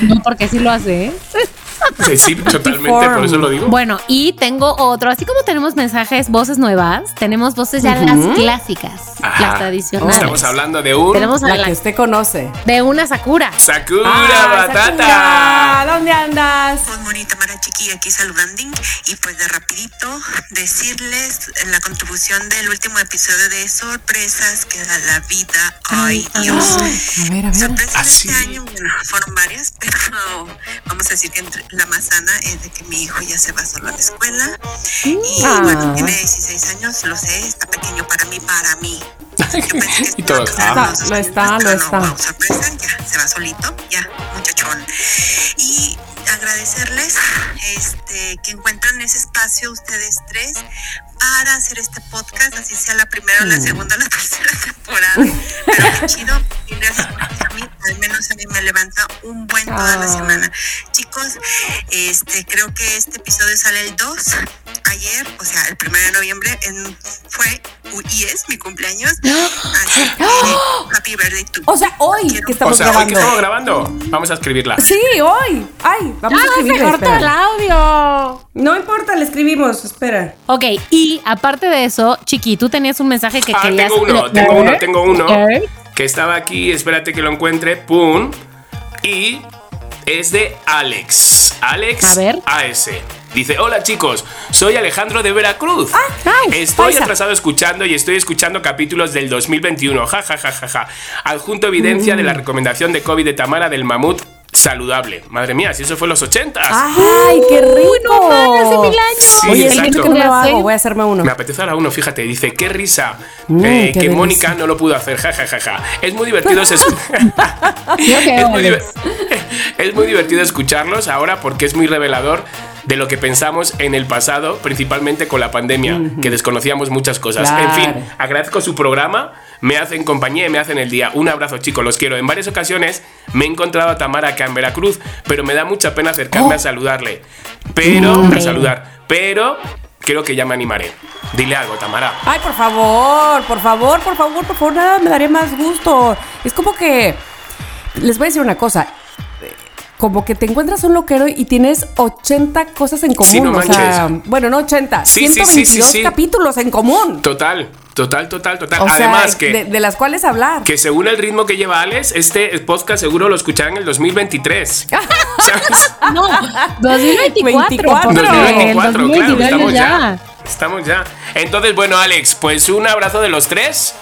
No, porque sí lo hace, ¿eh? Sí, sí, totalmente, por eso lo digo. Bueno, y tengo otro. Así como tenemos mensajes, voces nuevas, tenemos voces ya las clásicas, Ajá. las tradicionales. Estamos hablando de un Tenemos a La la- que usted conoce. de una Sakura. Sakura Ay, Batata. Sakura, ¿Dónde andas? Pues bonita Mara Chiqui aquí saludando y pues de rapidito decirles la contribución del último episodio de sorpresas que da la vida. Ay Dios. A ver, a ver. Sorpresas Ah, de sí. este año, bueno, fueron varias, pero vamos a decir que entre la más sana es de que mi hijo ya se va solo a la escuela. Y Ah. bueno, tiene 16 años, lo sé, está pequeño para mí, para mí. Yo pensé que Y todo estaba está. Lo está, lo no, está. wow, sorpresa, ya se va solito, ya, muchachón. Y agradecerles este, que encuentran ese espacio ustedes tres para hacer este podcast, así sea la primera, la segunda, la tercera temporada. Pero qué chido, y gracias porque a mí, al menos a mí me levanta un buen toda la Ah. semana. Chicos, este, creo que este episodio sale el 2. Ayer, o sea, el 1 de noviembre, en- fue y es mi cumpleaños. Así que, happy birthday to O sea, hoy Quiero- que O estamos sea, hoy que grabando. estamos grabando, vamos a escribirla. Sí, hoy. Ay, vamos a ¡Ah, se cortó el audio! No importa, le escribimos. Espera. Ok, y aparte de eso, Chiqui, tú tenías un mensaje que Ah, querías tengo uno, tengo uno, tengo uno. Que estaba aquí, espérate que lo encuentre. Pum. Y es de Alex. Alex A ver. AS. Dice, hola chicos, soy Alejandro de Veracruz. ay, estoy paisa. atrasado escuchando y estoy escuchando capítulos del 2021. Ja, ja, ja, ja, ja. Adjunto evidencia de la recomendación de COVID de Tamara del mamut saludable. Madre mía, si eso fue en los 80 ¡Ay, qué rico! no hace mil años. Sí, Oye, exacto. siento que no lo hago. Voy a hacerme uno. Me apetece ahora uno, fíjate, dice, qué risa Mm, eh, qué que delicia. Mónica no lo pudo hacer, ja, ja, ja, ja. Es muy divertido muy es muy divertido escucharlos ahora porque es muy revelador de lo que pensamos en el pasado, principalmente con la pandemia, que desconocíamos muchas cosas. En fin, agradezco su programa, me hacen compañía y me hacen el día. Un abrazo, chicos, los quiero. En varias ocasiones me he encontrado a Tamara acá en Veracruz, pero me da mucha pena acercarme Oh. a saludarle. Pero, a saludar. Pero creo que ya me animaré. Dile algo, Tamara. Ay, por favor, por favor, por favor, por favor, nada me daría más gusto. Es como que. Les voy a decir una cosa. Como que te encuentras un loquero y tienes 80 cosas en común. Sí, no o sea, bueno, no 80, Sí, sí, sí, 122 sí, sí. capítulos en común. Total, total, total, total. O sea, Además que... de, de las cuales hablar. que según el ritmo que lleva Alex, este podcast seguro lo escucharán en el 2023. ¿Sabes? No, 2024. 24. porque 2024, el claro, 2022 estamos ya. ya. Estamos ya. Entonces, bueno, Alex, pues un abrazo de los tres.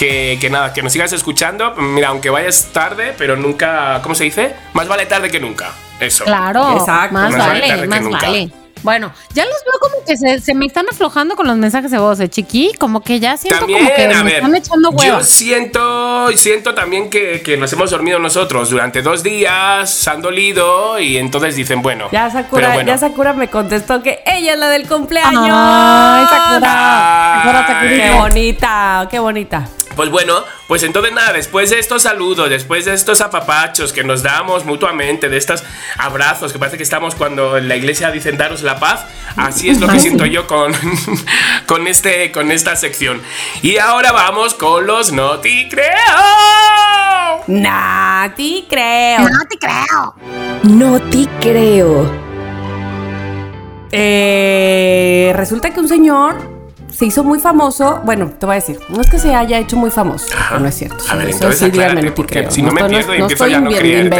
Que, que nada, que nos sigas escuchando. Mira, aunque vayas tarde, pero nunca. ¿Cómo se dice? Más vale tarde que nunca. Eso. Claro, Exacto. más, Más vale vale, más nunca. vale. Bueno, ya los veo como que se, se me están aflojando con los mensajes de voz, ¿eh, Chiqui? Como que ya siento También, como que a me ver, están echando yo huevos. siento, siento también que, que nos hemos dormido nosotros durante dos días, se han dolido y entonces dicen, bueno, Ya Sakura, bueno. ya Sakura me contestó que ella es la del cumpleaños. Ay, Sakura. Ay. Sakura, Sakurita. Qué bonita, qué bonita. Pues bueno, pues entonces nada, después de estos saludos, después de estos apapachos que nos damos mutuamente, de estos abrazos, que parece que estamos cuando en la iglesia dicen daros la paz, así es lo que siento yo con, con, este, con esta sección. Y ahora vamos con los Noti Creo. Nati, creo. No te creo. No te creo. Eh, resulta que un señor se hizo muy famoso. Bueno, te voy a decir, no es que se haya hecho muy famoso, no es cierto. A ver, entonces sí, díganme, porque si no me pierdo y no empiezo estoy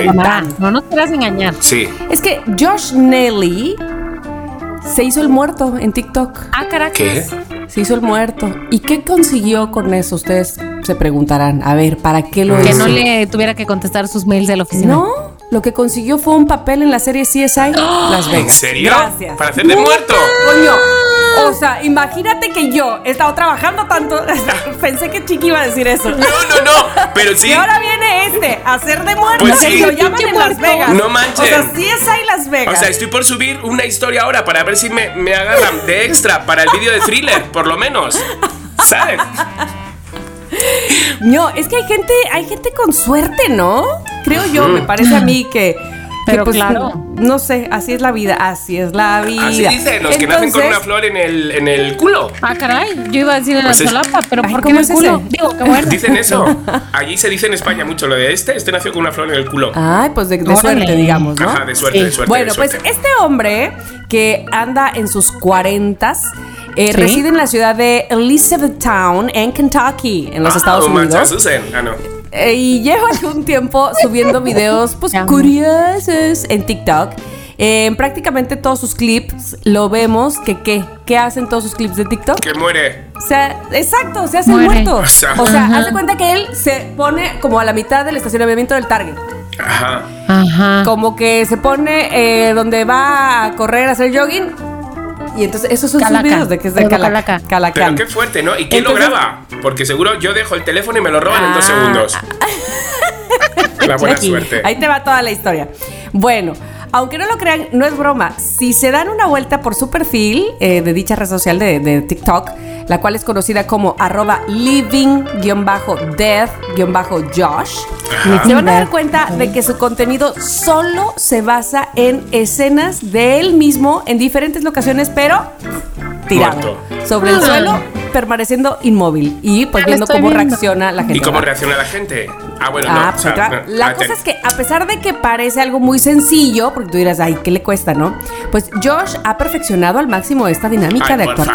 ya no. No nos quieras engañar. Sí. Es que Josh Nelly se hizo el muerto en TikTok. Ah, Caracas. ¿Qué? Se hizo el muerto. ¿Y qué consiguió con eso? Ustedes se preguntarán. A ver, ¿para qué lo Que hizo? no le tuviera que contestar sus mails de la oficina. No, lo que consiguió fue un papel en la serie CSI Las Vegas. ¿En serio? Gracias. ¿Para hacer de muerto? Coño. O sea, imagínate que yo he estado trabajando tanto. Pensé que Chiqui iba a decir eso. No, no, no. Pero sí. Y ahora viene este a hacer de muerto. Pues que sí. lo llaman en Las. Vegas. No manches. O sea, CSI Las Vegas. O sea, estoy por subir una historia ahora para ver si me, me agarran de extra para el vídeo de thriller, por lo menos. ¿Sabes? No, es que hay gente, hay gente con suerte, ¿no? Creo yo, me parece a mí que. Pero pues, claro. No sé, así es la vida, así es la vida. Así dicen los que nacen con Entonces, una flor en el, en el culo. Ah, caray. Yo iba a decir en Pues la es- solapa, pero Ay, ¿por qué ¿cómo en el es culo? ese? Digo, qué bueno. Dicen eso. Allí se dice en España mucho lo de este. Este nació con una flor en el culo. Ay, pues de, de suerte, digamos, ¿no? Ajá, de suerte, Sí. de suerte. Bueno, de pues suerte. este hombre que anda en sus cuarentas eh, Sí. reside en la ciudad de Elizabethtown, en Kentucky, en los Ah, Estados un Unidos. Massachusetts. Ah, no. Eh, y lleva algún tiempo subiendo videos pues curiosos en TikTok. Eh, en prácticamente todos sus clips lo vemos que qué, ¿qué hacen todos sus clips de TikTok? Que muere. O sea, exacto, se hace Muere. muerto. O sea. O sea, de cuenta que él se pone como a la mitad del estacionamiento del Target. Ajá. Ajá. Como que se pone eh, donde va a correr, a hacer jogging. Y entonces, esos son sus Calaca. videos de que es de Calaca. Calaca. Calacán. Pero qué fuerte, ¿no? ¿Y quién lo graba? Porque seguro yo dejo el teléfono y me lo roban en dos Ah. segundos. La buena suerte. Ahí te va toda la historia. Bueno, aunque no lo crean, no es broma. Si se dan una vuelta por su perfil eh, de dicha red social de, de TikTok, la cual es conocida como arroba living-death-josh, se van a dar cuenta de que su contenido solo se basa en escenas de él mismo en diferentes locaciones, pero tirado Muerto. sobre el Ah. suelo, permaneciendo inmóvil y pues lo viendo cómo viendo. reacciona la gente. ¿Y cómo reacciona la gente? Ah, bueno, Ah, no. pues o sea, otra- no. la Ah, cosa es que a pesar de que parece algo muy sencillo, porque tú dirás, ay, ¿qué le cuesta, no? Pues Josh ha perfeccionado al máximo esta dinámica Ay, de actuar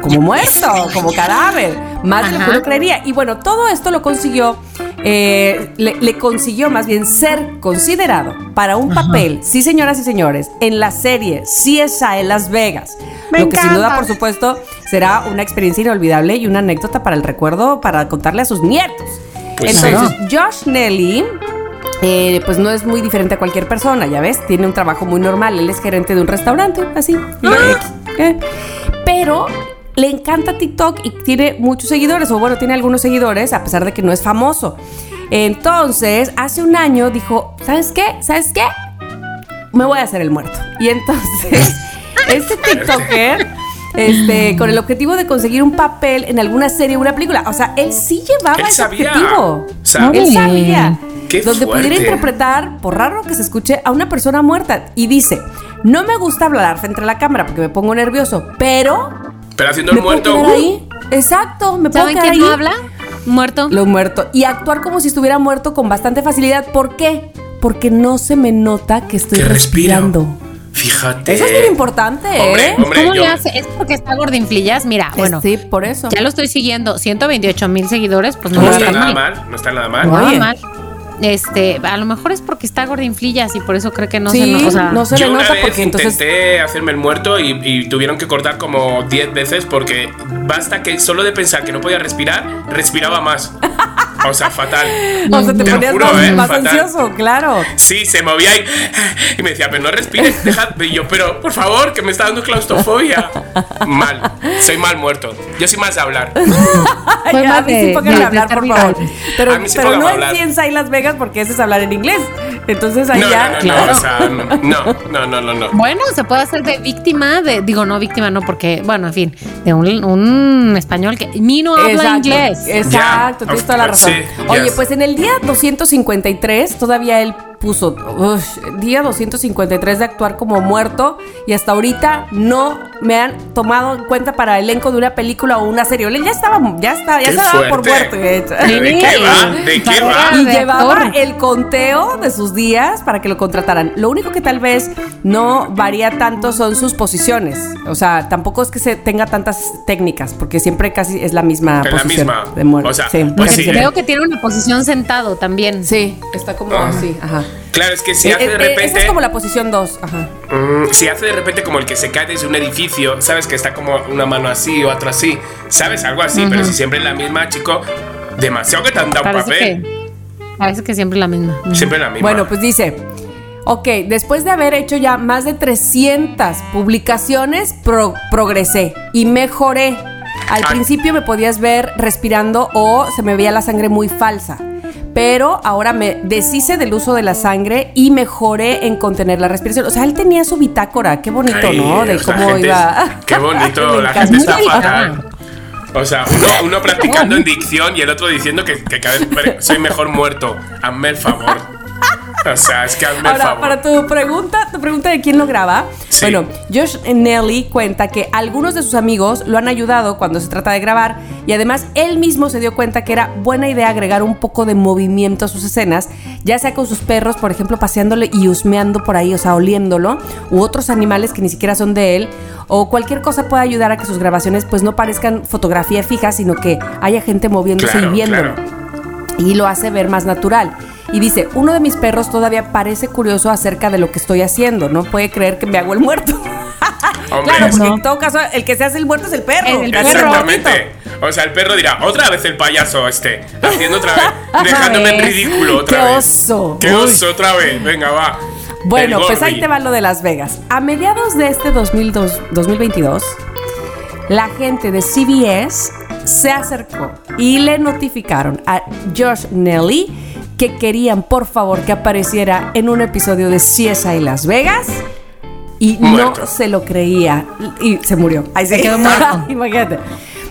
como muerto, como cadáver. Más de lo que uno creería. Y bueno, todo esto lo consiguió, eh, le, le consiguió más bien ser considerado para un papel, sí señoras y señores, en la serie CSI Las Vegas. Me lo que sin duda, por supuesto, será una experiencia inolvidable y una anécdota para el recuerdo, para contarle a sus nietos. Pues Entonces, Josh Nelly, eh, pues no es muy diferente a cualquier persona, ya ves, tiene un trabajo muy normal, él es gerente de un restaurante, así. ¿eh? Pero le encanta TikTok y tiene muchos seguidores, o bueno, tiene algunos seguidores, a pesar de que no es famoso. Entonces, hace un año dijo, ¿sabes qué? ¿Sabes qué? Me voy a hacer el muerto. Y entonces, este TikToker, este, con el objetivo de conseguir un papel en alguna serie o una película, o sea, él sí llevaba Él ese sabía. objetivo. Sabía. Él sabía. Qué donde fuerte. pudiera interpretar, por raro que se escuche, a una persona muerta. Y dice, no me gusta hablar frente a la cámara porque me pongo nervioso, pero... Pero haciendo ¿Me el puedo muerto. quedar uh, ahí? Exacto, me puedo ¿Saben quedar quién ahí. no habla? Muerto. Lo muerto. Y actuar como si estuviera muerto con bastante facilidad. ¿Por qué? Porque no se me nota que estoy que respiro. respirando. Fíjate. Eso es bien importante, Hombre, ¿eh? hombre, ¿Cómo yo- le hace? Es porque está gordinflillas. Mira, bueno, sí, por eso. ya lo estoy siguiendo. 128 mil seguidores, pues no, No No, está nada mal. mal, no está nada mal. No Oye. mal. Este, a lo mejor es porque está gordinflillas y por eso cree que no sí, se no, o sea, no se Yo le una nota vez porque entonces... intenté hacerme el muerto y, y tuvieron que cortar como 10 veces porque basta que solo de pensar que no podía respirar, respiraba más. O sea, fatal. O sea, te, Te ponías juro, más, ¿eh? más ansioso, claro. Sí, se movía y, y me decía, pero no respires, deja. Y yo, pero por favor, que me está dando claustrofobia. Mal, soy mal muerto. Yo soy más de hablar. Fue Ay, a más mí de- sí pónganme a hablar, por favor. Pero, no en. Ciencia y Las Vegas porque eso es hablar en inglés. Entonces ahí No, ya. no, no, claro. no, o sea, no, no, no, no, no. Bueno, se puede hacer de víctima, de, digo, no víctima, no, porque, bueno, en fin, de un, un español que ni no habla Exacto, inglés. Exacto, Ya, tienes toda la razón. Sí, Oye, yes. pues en el día 253 todavía él puso ush, día 253 de actuar como muerto y hasta ahorita no me han tomado en cuenta para elenco de una película o una serie. Ya estaba, ya está, ya daba por muerto. de hecho. ¿De qué va? ¿De qué va? Y llevaba el conteo de sus días para que lo contrataran. Lo único que tal vez no varía tanto son sus posiciones. O sea, tampoco es que se tenga tantas técnicas, porque siempre casi es la misma Es la posición misma. de muerte. O sea, sí, pues sí, eh. que tiene una posición sentado también. Sí, está como Ah. así, ajá. Claro, es que si Eh, hace de eh, repente. Esa es como la posición 2, ajá. Mm, si hace de repente como el que se cae desde un edificio, ¿sabes? Que está como una mano así o otra así, ¿sabes? Algo así, pero si siempre es la misma, chico, demasiado que te han dado un Parece papel. que, parece que siempre es la misma. Siempre la misma. Bueno, pues dice, ok, después de haber hecho ya más de 300 publicaciones, pro- progresé y mejoré. Al Ay. principio me podías ver respirando o se me veía la sangre muy falsa. Pero ahora me deshice del uso de la sangre y mejoré en contener la respiración. O sea, él tenía su bitácora. Qué bonito, Ay, ¿no? De cómo gente iba. Qué bonito, la gente está fatal. O sea, uno, uno practicando en dicción y el otro diciendo que, que cada vez soy mejor muerto. Hazme el favor. O sea, es que hazme el Ahora, favor. para tu pregunta, tu pregunta de quién lo graba. Sí. Bueno, Josh Nelly cuenta que algunos de sus amigos lo han ayudado cuando se trata de grabar y además él mismo se dio cuenta que era buena idea agregar un poco de movimiento a sus escenas, ya sea con sus perros, por ejemplo, paseándole y husmeando por ahí, o sea, oliéndolo, u otros animales que ni siquiera son de él, o cualquier cosa pueda ayudar a que sus grabaciones pues no parezcan fotografía fija, sino que haya gente moviéndose Claro, y viéndolo claro. y lo hace ver más natural. Y dice, uno de mis perros todavía parece curioso acerca de lo que estoy haciendo, no puede creer que me hago el muerto. Hombre, claro, porque No. en todo caso el que se hace el muerto es el perro. Es el perro. Exactamente. O sea, el perro dirá, otra vez el payaso este, haciendo otra vez, dejándome en vez. ridículo otra ¡Qué vez. oso! ¡Qué Uy. oso otra vez! Venga, va. Bueno, El pues ahí te va lo de Las Vegas. A mediados de este 2002 2022, la gente de CBS se acercó y le notificaron a Josh Nelly que querían por favor que apareciera en un episodio de CSI Las Vegas y Muerto. no se lo creía y se murió. Ahí se quedó muerto. Imagínate.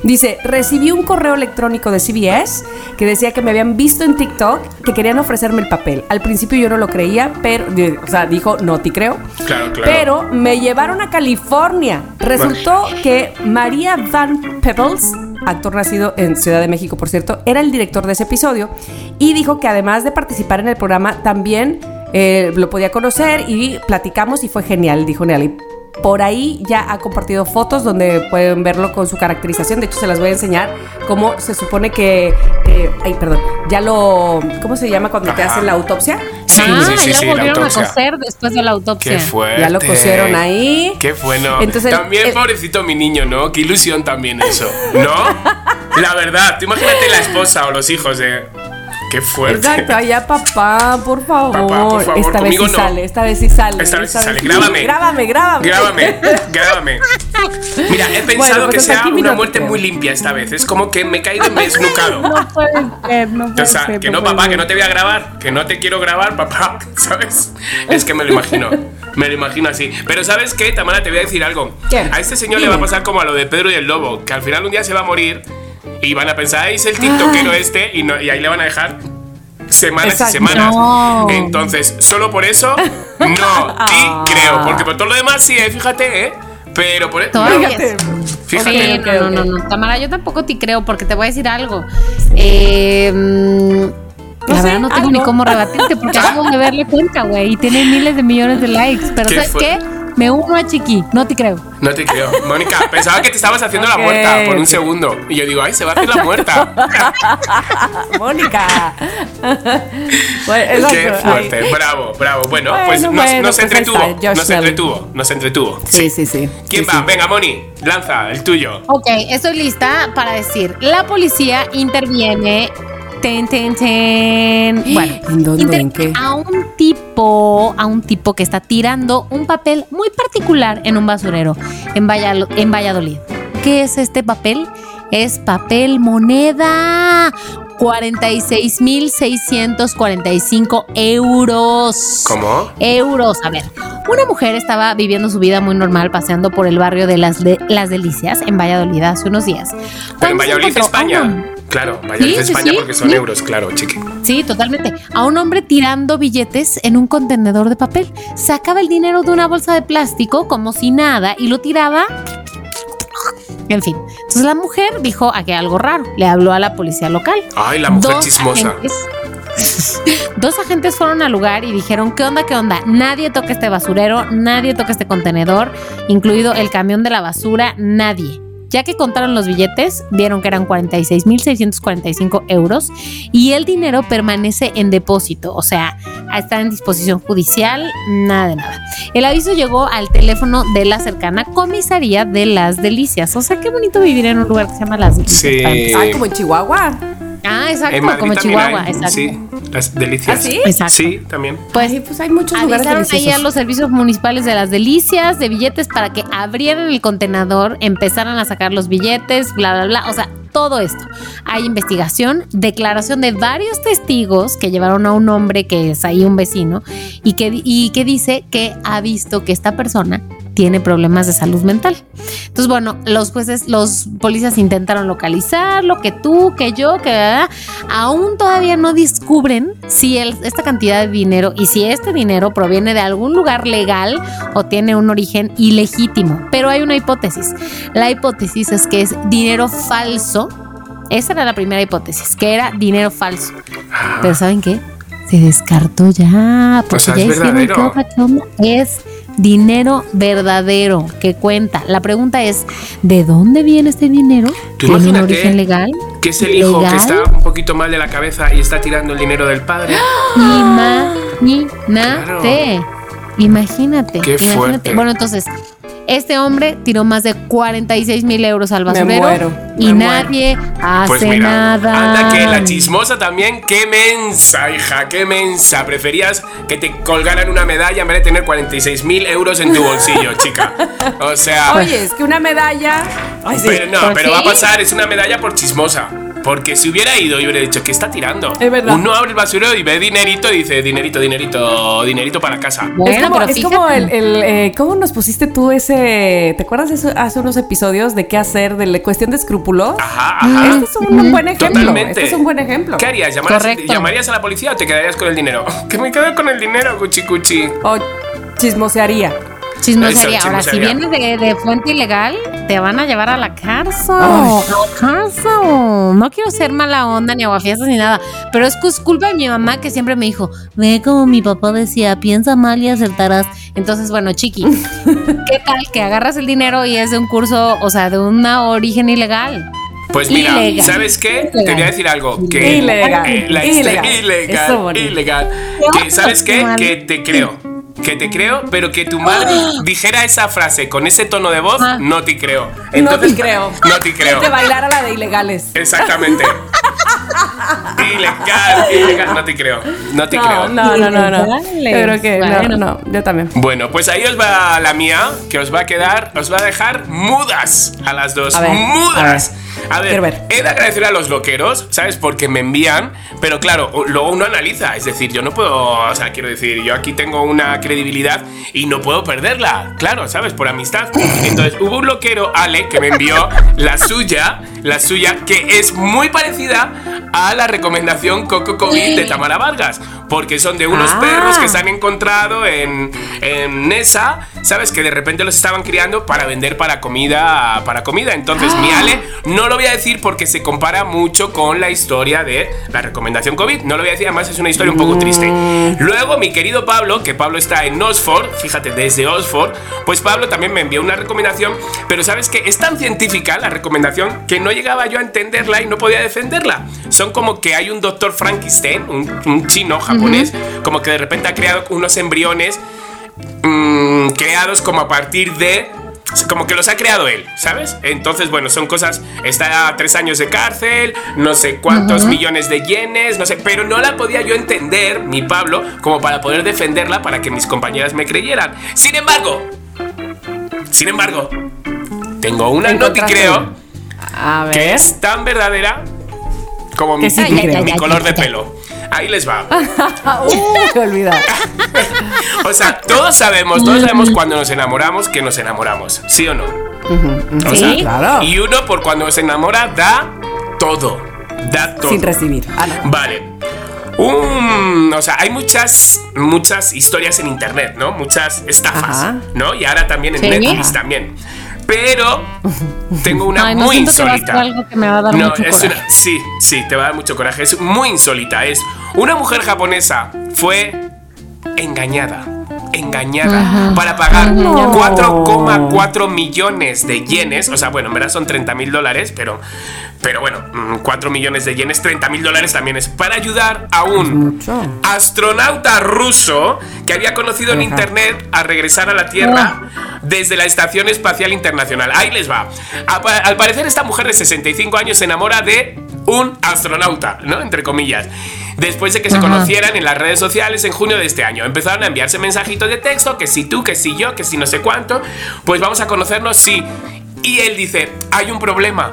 Dice, recibí un correo electrónico de CBS que decía que me habían visto en TikTok, que querían ofrecerme el papel. Al principio yo no lo creía, pero, o sea, dijo, no te creo. Claro, claro. Pero me llevaron a California. Resultó que María Van Peebles, actor nacido en Ciudad de México, por cierto, era el director de ese episodio y dijo que además de participar en el programa, también eh, lo podía conocer y platicamos y fue genial, dijo Nelly. Por ahí ya ha compartido fotos donde pueden verlo con su caracterización. De hecho, se las voy a enseñar cómo se supone que. eh, ay, perdón. Ya lo. ¿Cómo se llama cuando te hacen la autopsia? Sí, ah, sí, sí, ya sí, lo volvieron a coser después de la autopsia. Qué fuerte. Ya lo cosieron ahí. Qué bueno. Entonces, también, el- pobrecito mi niño, ¿no? Qué ilusión también eso, ¿no? La verdad, tú imagínate la esposa o los hijos de. Qué fuerte. Exacto, allá papá, por favor. Papá, por favor, esta vez sí no. sale, esta vez sí sale. Esta vez sí sale, grábame. Grábame, grábame. Grábame, grábame. Mira, he pensado pues que hasta sea una muerte muy limpia esta vez. Es como que me he caído y me he esnucado. No puede ser, no puede O sea, ser, que no, papá, ser. que no te voy a grabar, que no te quiero grabar, papá, ¿sabes? Es que me lo imagino, me lo imagino así. Pero ¿sabes qué, Tamara? Te voy a decir algo. ¿Qué? A este señor le va a pasar como a lo de Pedro y el Lobo, que al final un día se va a morir y van a pensar, "Ay, es el tiktokero este, y, no, y ahí le van a dejar semanas Exacto. y semanas. No. Entonces, solo por eso, no, sí creo, porque por todo lo demás sí, eh, fíjate, ¿eh? Pero por Todavía Fíjate. Fíjate. Sí, no, no, no, no. Tamara, yo tampoco te creo porque te voy a decir algo. Eh, mm, la sé, verdad no tengo algo. ni cómo rebatirte porque acabo de verle cuenta, güey, y tiene miles de millones de likes. Pero ¿Qué ¿sabes fue? qué? Me uno a Chiqui, no te creo. No te creo. Mónica, pensaba que te estabas haciendo la muerta por un segundo. Y yo digo, ay, se va a hacer la muerta. Mónica. Bueno, Qué fuerte. Bravo, bravo. Bueno, Bueno, pues nos, bueno, nos pues entretuvo. está, nos entretuvo. Nos entretuvo. Sí, sí, sí. ¿Quién Sí, va? sí. Venga, Moni, lanza el tuyo. Ok, estoy lista para decir, la policía interviene. Ten, ten, ten. Bueno, ¿En dónde? ¿En qué? a un tipo, a un tipo que está tirando un papel muy particular en un basurero en, Valladolid. ¿Qué es este papel? Es papel moneda. 46.645 euros. ¿Cómo? Euros. A ver, una mujer estaba viviendo su vida muy normal paseando por el barrio de Las, de- Las Delicias en Valladolid hace unos días. Pero en Valladolid, España. Claro, Valladolid, Sí, sí, España sí, porque son sí. euros, claro, chiqui. Sí, totalmente. A un hombre tirando billetes en un contenedor de papel. Sacaba el dinero de una bolsa de plástico como si nada y lo tiraba. En fin. Entonces la mujer dijo aquí algo raro. Le habló a la policía local. Ay, la mujer Dos chismosa. agentes- Dos agentes fueron al lugar y dijeron, ¿qué onda, qué onda? Nadie toque este basurero, nadie toque este contenedor, incluido el camión de la basura, nadie. Ya que contaron los billetes, vieron que eran 46.645 euros y el dinero permanece en depósito, o sea, está en disposición judicial, nada de nada. El aviso llegó al teléfono de la cercana comisaría de Las Delicias. O sea, qué bonito vivir en un lugar que se llama Las Delicias. Sí. Ay, como en Chihuahua. Ah, exacto, En Madrid como también Chihuahua, hay, exacto. Sí, las delicias. ¿Ah, sí? Exacto. Sí, también. Pues Ay, pues hay muchos lugares avisaron ahí a deliciosos. los servicios municipales de las delicias de billetes para que abrieran el contenedor, empezaran a sacar los billetes, bla, bla, bla. O sea, todo esto. Hay investigación, declaración de varios testigos que llevaron a un hombre que es ahí un vecino y que, y que dice que ha visto que esta persona tiene problemas de salud mental. Entonces, bueno, los jueces, los policías intentaron localizarlo, que tú, que yo, que ¿verdad? aún todavía no descubren si el- esta cantidad de dinero y si este dinero proviene de algún lugar legal o tiene un origen ilegítimo. Pero hay una hipótesis. La hipótesis es que es dinero falso. Esa era la primera hipótesis, que era dinero falso. Pero ¿saben qué? Se descartó ya, porque O sea, ya es hicieron verdadero. Es dinero verdadero que cuenta. La pregunta es, ¿de dónde viene este dinero? ¿Tiene un origen legal? Que es el hijo que está un poquito mal de la cabeza y está tirando el dinero del padre. Imagínate. Imagínate. Qué imagínate. fuerte. Bueno, entonces, este hombre tiró más de 46 mil euros al Me basurero muero, y me nadie hace Pues mira, nada. anda que la chismosa también, qué mensa, hija, qué mensa. Preferías que te colgaran una medalla en vez de tener 46 mil euros en tu bolsillo, chica. O sea, Oye, es que una medalla. Ay, sí. pero no, ¿por pero qué? va a pasar, es una medalla por chismosa. Porque si hubiera ido y hubiera dicho, ¿qué está tirando? Es verdad. Uno abre el basurero y ve dinerito y dice, dinerito, dinerito, dinerito para casa. Bueno, es como, pero es como fíjate. el, el, eh, ¿cómo nos pusiste tú ese, ¿te acuerdas de eso hace unos episodios de qué hacer, de la cuestión de escrúpulos? Ajá, ajá. Este es un buen ejemplo. Totalmente. Este es un buen ejemplo. ¿Qué harías? ¿Llamarías, Correcto. ¿Llamarías a la policía o te quedarías con el dinero? Que me quedo con el dinero, cuchi cuchi. O chismosearía. Chismosería. Eso, Ahora, si vienes de, de fuente ilegal, te van a llevar a la cárcel. Ay. A la cárcel. No quiero ser mala onda ni aguafiestas ni nada. Pero es culpa de mi mamá que siempre me dijo: Ve como mi papá decía, piensa mal y acertarás. Entonces, bueno, chiqui, ¿qué tal que agarras el dinero y es de un curso, o sea, de un origen ilegal? Pues mira, Ilegal. ¿sabes qué? Ilegal. Te voy a decir algo. Que Ilegal. eh, la Ilegal. ilegal. Ilegal. Que, ¿Sabes qué? Mal. Que te creo. Que te creo, pero que tu madre dijera esa frase con ese tono de voz, no te creo. no Entonces, te creo. No te creo. Que bailar a la de ilegales. Exactamente. ilegal, ilegal, no te creo. No te No, creo. no, no, no, no. Yo creo que Bueno. no, no, yo también. Bueno, pues ahí os va la mía, que os va a quedar, os va a dejar mudas a las dos. A ver, mudas. A ver, Quiero ver. he de agradecer a los loqueros, ¿sabes? Porque me envían, pero claro, luego uno analiza, es decir, yo no puedo, o sea, quiero decir, yo aquí tengo una credibilidad y no puedo perderla, claro, ¿sabes? Por amistad. Entonces, hubo un loquero, Ale, que me envió la suya, la suya, que es muy parecida a la recomendación Coco COVID de Tamara Vargas, porque son de unos Ah. perros que se han encontrado en, en Nesa, ¿sabes? Que de repente los estaban criando para vender para comida, para comida. Entonces, mi Ale, no lo voy a decir porque se compara mucho con la historia de la recomendación COVID. No lo voy a decir, además es una historia un poco triste. Luego, mi querido Pablo, que Pablo está en Oxford, fíjate, desde Oxford, pues Pablo también me envió una recomendación, pero ¿sabes qué? Es tan científica la recomendación que no llegaba yo a entenderla y no podía defenderla. Son como que hay un doctor Frankenstein, un, un chino japonés, como que de repente ha creado unos embriones mm, creados como a partir de como que los ha creado él, ¿sabes? Entonces, bueno, son cosas. Está a tres años de cárcel, no sé cuántos millones de yenes, no sé, pero no la podía yo entender, mi Pablo, como para poder defenderla para que mis compañeras me creyeran. Sin embargo, sin embargo, tengo una noti creo. A ver. que es tan verdadera como sí, mi color de pelo. Ahí les va. Uh, olvidado. O sea, todos sabemos, todos sabemos cuando nos enamoramos que nos enamoramos, ¿sí o no? O sea, Sí. Claro. Y uno por cuando se enamora da todo, da todo. Sin recibir. Ah. Vale. Un- o sea, hay muchas, muchas historias en internet, ¿no? Muchas estafas, Ajá. ¿no? Y ahora también en Sí. Netflix Ajá. también. Pero tengo una Ay, no muy siento que insólita. algo que me va a dar mucho es coraje. una- sí, sí, te va a dar mucho coraje. Es muy insólita. Es una mujer japonesa fue engañada. Engañada para pagar 4,4 millones de yenes. O sea, bueno, en verdad son 30 mil dólares, pero, pero bueno, mm, 4 millones de yenes, 30 mil dólares también es para ayudar a un astronauta ruso que había conocido en internet a regresar a la Tierra desde la Estación Espacial Internacional. Ahí les va. Al parecer esta mujer de 65 años se enamora de un astronauta, ¿no? Entre comillas. Después de que se conocieran en las redes sociales en junio de este año, empezaron a enviarse mensajitos de texto, que si tú, que si yo, que si no sé cuánto, pues vamos a conocernos, sí. Y él dice, hay un problema.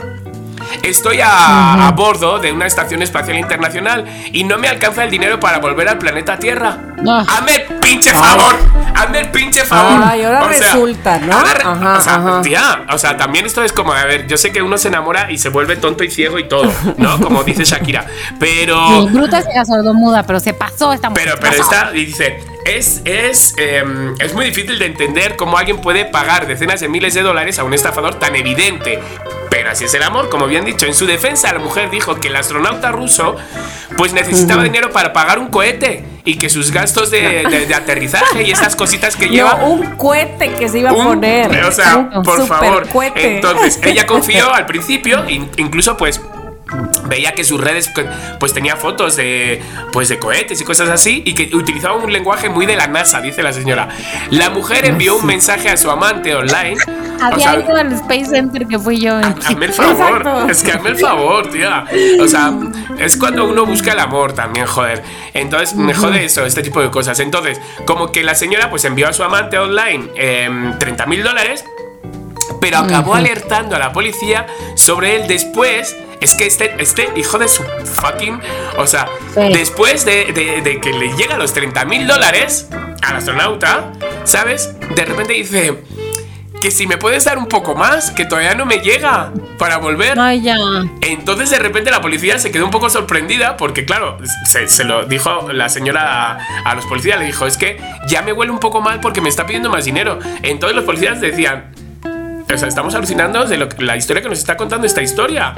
Estoy a, a bordo de una estación espacial internacional y no me alcanza el dinero para volver al planeta Tierra. Ah. Hazme el pinche favor. Hazme el pinche favor. Ay, ahora resulta, ¿no? ahora re- Ajá, o sea, ajá. tía, o sea, también esto es como, a ver, yo sé que uno se enamora y se vuelve tonto y ciego y todo, ¿no? Como dice Shakira. Pero. Sí, bruta ciega sordomuda, pero se pasó esta mujer. Pero, pero está, y dice, es, es, em, es muy difícil de entender cómo alguien puede pagar decenas de miles de dólares a un estafador tan evidente. Pero así es el amor, como bien dicho. En su defensa, la mujer dijo que el astronauta ruso pues necesitaba dinero para pagar un cohete y que sus gastos de, de- de aterrizaje y esas cositas que lleva... No, un cohete que se iba a Un- poner. O sea, Un por favor. cohete. Entonces, ella confió al principio, in- incluso pues veía que sus redes pues tenía fotos de pues de cohetes y cosas así y que utilizaba un lenguaje muy de la NASA, dice la señora. La mujer envió un mensaje a su amante online. o Había sea, ido al Space Center que fui yo. Hazme el favor, Exacto. es que hazme el favor, tía. O sea, es cuando uno busca el amor también, joder. Entonces, me jode eso, este tipo de cosas. Entonces, como que la señora pues envió a su amante online em, 30 mil dólares, pero acabó alertando a la policía sobre él después. Es que este, este hijo de su fucking. O sea, Sí. después de, de- de que le llega los 30 mil dólares al astronauta, ¿sabes? De repente dice. Que si me puedes dar un poco más, que todavía no me llega para volver. Ay, ya. Entonces de repente la policía se quedó un poco sorprendida porque claro, se, se lo dijo la señora a, a los policías, le dijo, es que ya me huele un poco mal porque me está pidiendo más dinero. Entonces los policías decían, o sea, estamos alucinando de lo la historia que nos está contando esta historia.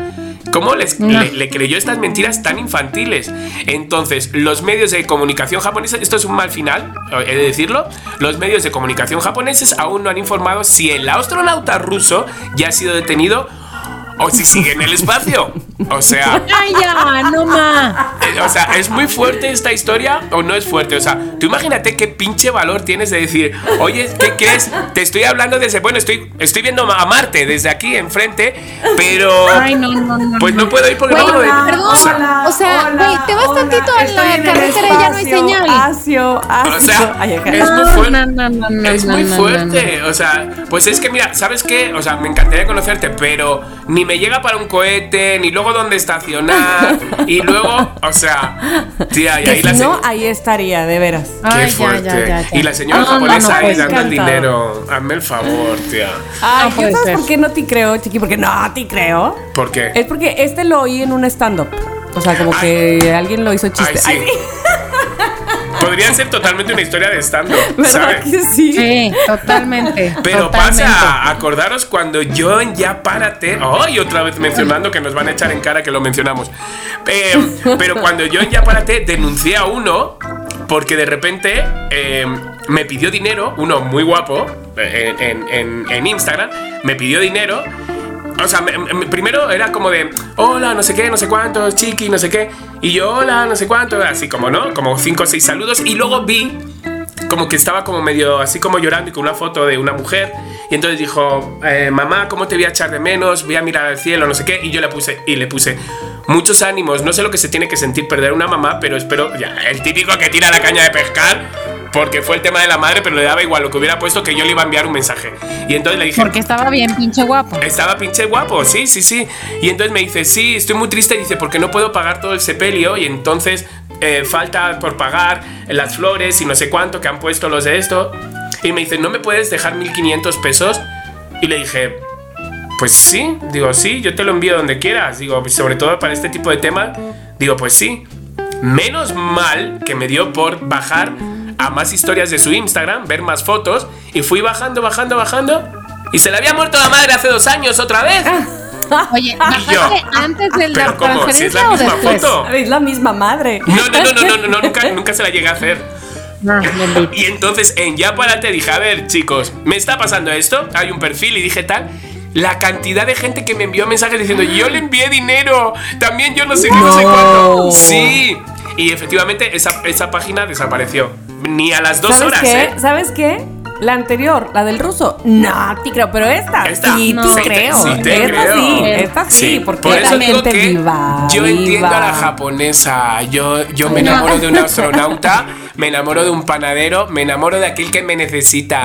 ¿Cómo les, le, le creyó estas mentiras tan infantiles? Entonces, los medios de comunicación japoneses, esto es un mal final, he de decirlo, los medios de comunicación japoneses aún no han informado si el astronauta ruso ya ha sido detenido o si sigue en el espacio. O sea, Ay, ya, no ma. eh, o sea, ¿es muy fuerte esta historia o no es fuerte? O sea, tú imagínate qué pinche valor tienes de decir, oye, ¿qué crees? Te estoy hablando desde, bueno, estoy, estoy viendo a Marte desde aquí enfrente, pero... Ay, no, no, no. Pues no puedo ir porque Güey, no puedo ir. perdón. O sea, O sea, güey, te vas tantito a la carretera y ya no hay señal. Asio, asio. O sea, Ay, es muy fuerte. no, no, no, no, es no, muy no, fuerte. O sea, pues es que mira, ¿sabes qué? O sea, me encantaría conocerte, pero ni me llega para un cohete, ni luego dónde estacionar. y luego, o sea, tía, y Que ahí si la no, ahí estaría, de veras. Qué Ay, fuerte. ya, ya, ya. Y la señora no, japonesa no, ahí pues, dando el dinero. Hazme el favor, tía. Ay, No puede ¿yo sabes ser. por qué no te creo, chiqui? Porque no te creo. ¿Por qué? Es porque este lo oí en un stand-up. O sea, como Ay. que alguien lo hizo chiste. Ay, sí. Podría ser totalmente una historia de stand-up, ¿Verdad ¿sabes? que sí? Sí, totalmente. Pero totalmente. pasa, acordaros cuando yo en Ya Párate, ¡ay! otra vez mencionando que nos van a echar en cara que lo mencionamos. Eh, pero cuando yo en Ya Párate denuncié a uno porque de repente eh, me pidió dinero, uno muy guapo, eh, en, en- en Instagram, me pidió dinero. O sea, me- me- primero era como de, hola, no sé qué, no sé cuántos, chiqui, no sé qué. Y yo, hola, no sé cuánto, así como, ¿no? Como cinco o seis saludos. Y luego vi como que estaba como medio así como llorando y con una foto de una mujer. Y entonces dijo, eh, mamá, ¿cómo te voy a echar de menos? Voy a mirar al cielo, no sé qué. Y yo le puse, y le puse, muchos ánimos. No sé lo que se tiene que sentir perder una mamá, pero espero, ya, el típico que tira la caña de pescar. porque fue el tema de la madre, pero le daba igual lo que hubiera puesto que yo le iba a enviar un mensaje. Y entonces le dije, Porque estaba bien pinche guapo. estaba pinche guapo, sí, sí, sí. Y entonces me dice, sí, estoy muy triste. Dice, porque no puedo pagar todo el sepelio. Y entonces eh, falta por pagar las flores y no sé cuánto que han puesto los de esto. Y me dice, ¿no me puedes dejar 1500 pesos? Y le dije, pues sí. Digo, sí, yo te lo envío donde quieras. Digo, sobre todo para este tipo de tema. Digo, pues sí. Menos mal que me dio por bajar a más historias de su Instagram, ver más fotos. Y fui bajando, bajando, bajando. Y se le había muerto la madre hace dos años otra vez. Oye, yo, ¿bajaste antes de la ¿cómo? Si es transferencia la o misma después? foto. Es la misma madre. No, no, no, no, no, no, no, nunca, nunca se la llegué a hacer. Ah. Y entonces en Ya Párate dije, a ver, chicos, me está pasando esto, hay un perfil y dije tal. La cantidad de gente que me envió mensajes diciendo, yo le envié dinero, también yo no sé qué, no, sé cuánto. Sí. Y efectivamente esa, esa página desapareció. Ni a las dos ¿Sabes horas, qué? ¿eh? ¿Sabes qué? La anterior, la del ruso. No, te creo, pero esta, Esta, sí, no. te creo. sí te esta creo. sí, esta sí, porque por eso digo realmente que viva. yo entiendo a la japonesa. Yo, yo me enamoro de un astronauta, me enamoro de un panadero, me enamoro de aquel que me necesita.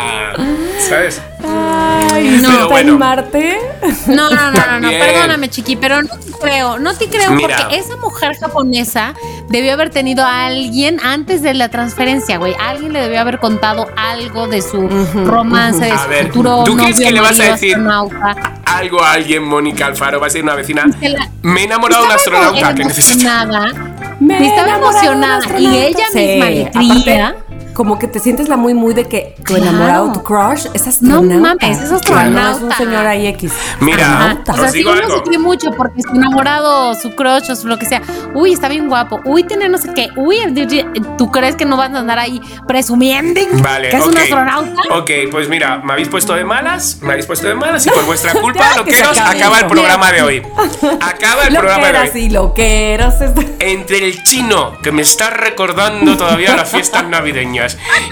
¿Sabes? Ay, No. no, Pero bueno. animarte. No, no, no, no, perdóname, chiqui, pero no te creo, no te creo Mira. porque esa mujer japonesa debió haber tenido a alguien antes de la transferencia, güey. Alguien le debió haber contado algo de su romance, de A su ver, futuro ¿tú crees que le vas a decir? astronauta. Algo a alguien, Mónica Alfaro, va a ser una vecina. La- Me he enamorado de un astronauta que necesita. emocionada. Me estaba emocionada, y ella misma le aparte, creía. Como que te sientes la muy, muy de que tu Claro. enamorado, tu crush, es No astronauta. mames, es astronauta. No es un señor ahí X. Mira. O sea, si uno algo. se cree mucho porque su enamorado, su crush o su lo que sea, uy, está bien guapo, uy, tiene no sé qué, uy, ¿tú crees que no vas a andar ahí presumiendo Vale, que es ok. un astronauta? Ok, pues mira, me habéis puesto de malas, me habéis puesto de malas y por vuestra culpa, Ya, que loqueros, acaba el programa de hoy. Acaba el Lo programa que de hoy. y lo que eras. Entre el chino, que me está recordando todavía las fiestas navideñas,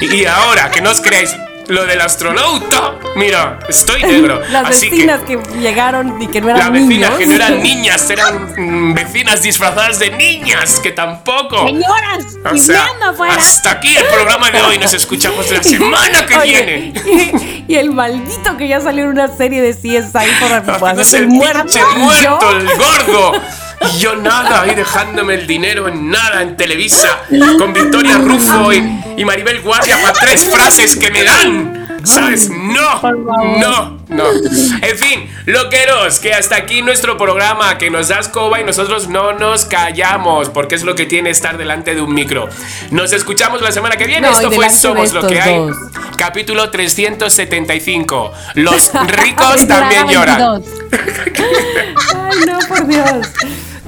y ahora, que no os creáis, lo del astronauta, mira, estoy negro. Las Así que, vecinas que, llegaron y que no las eran vecinas niños. que no eran niñas, eran mm, vecinas disfrazadas de niñas, que tampoco. Señoras, O sea, hasta aquí el programa de hoy. Nos escuchamos la semana que Oye, viene. Y, y el maldito que ya salió en una serie de CSI por, hacerse el el muerto. muerto, el gordo. Y yo nada, ahí dejándome el dinero en nada en Televisa, con Victoria Rufo y, y Maribel Guardia para tres frases que me dan. ¿Sabes? No, no, no. En fin, loqueros, que hasta aquí nuestro programa, que nos das coba y nosotros no nos callamos, porque es lo que tiene estar delante de un micro. Nos escuchamos la semana que viene. No, Esto fue Somos lo que hay. dos. Capítulo 375. Los ricos también lloran. 22. Ay, no, por Dios.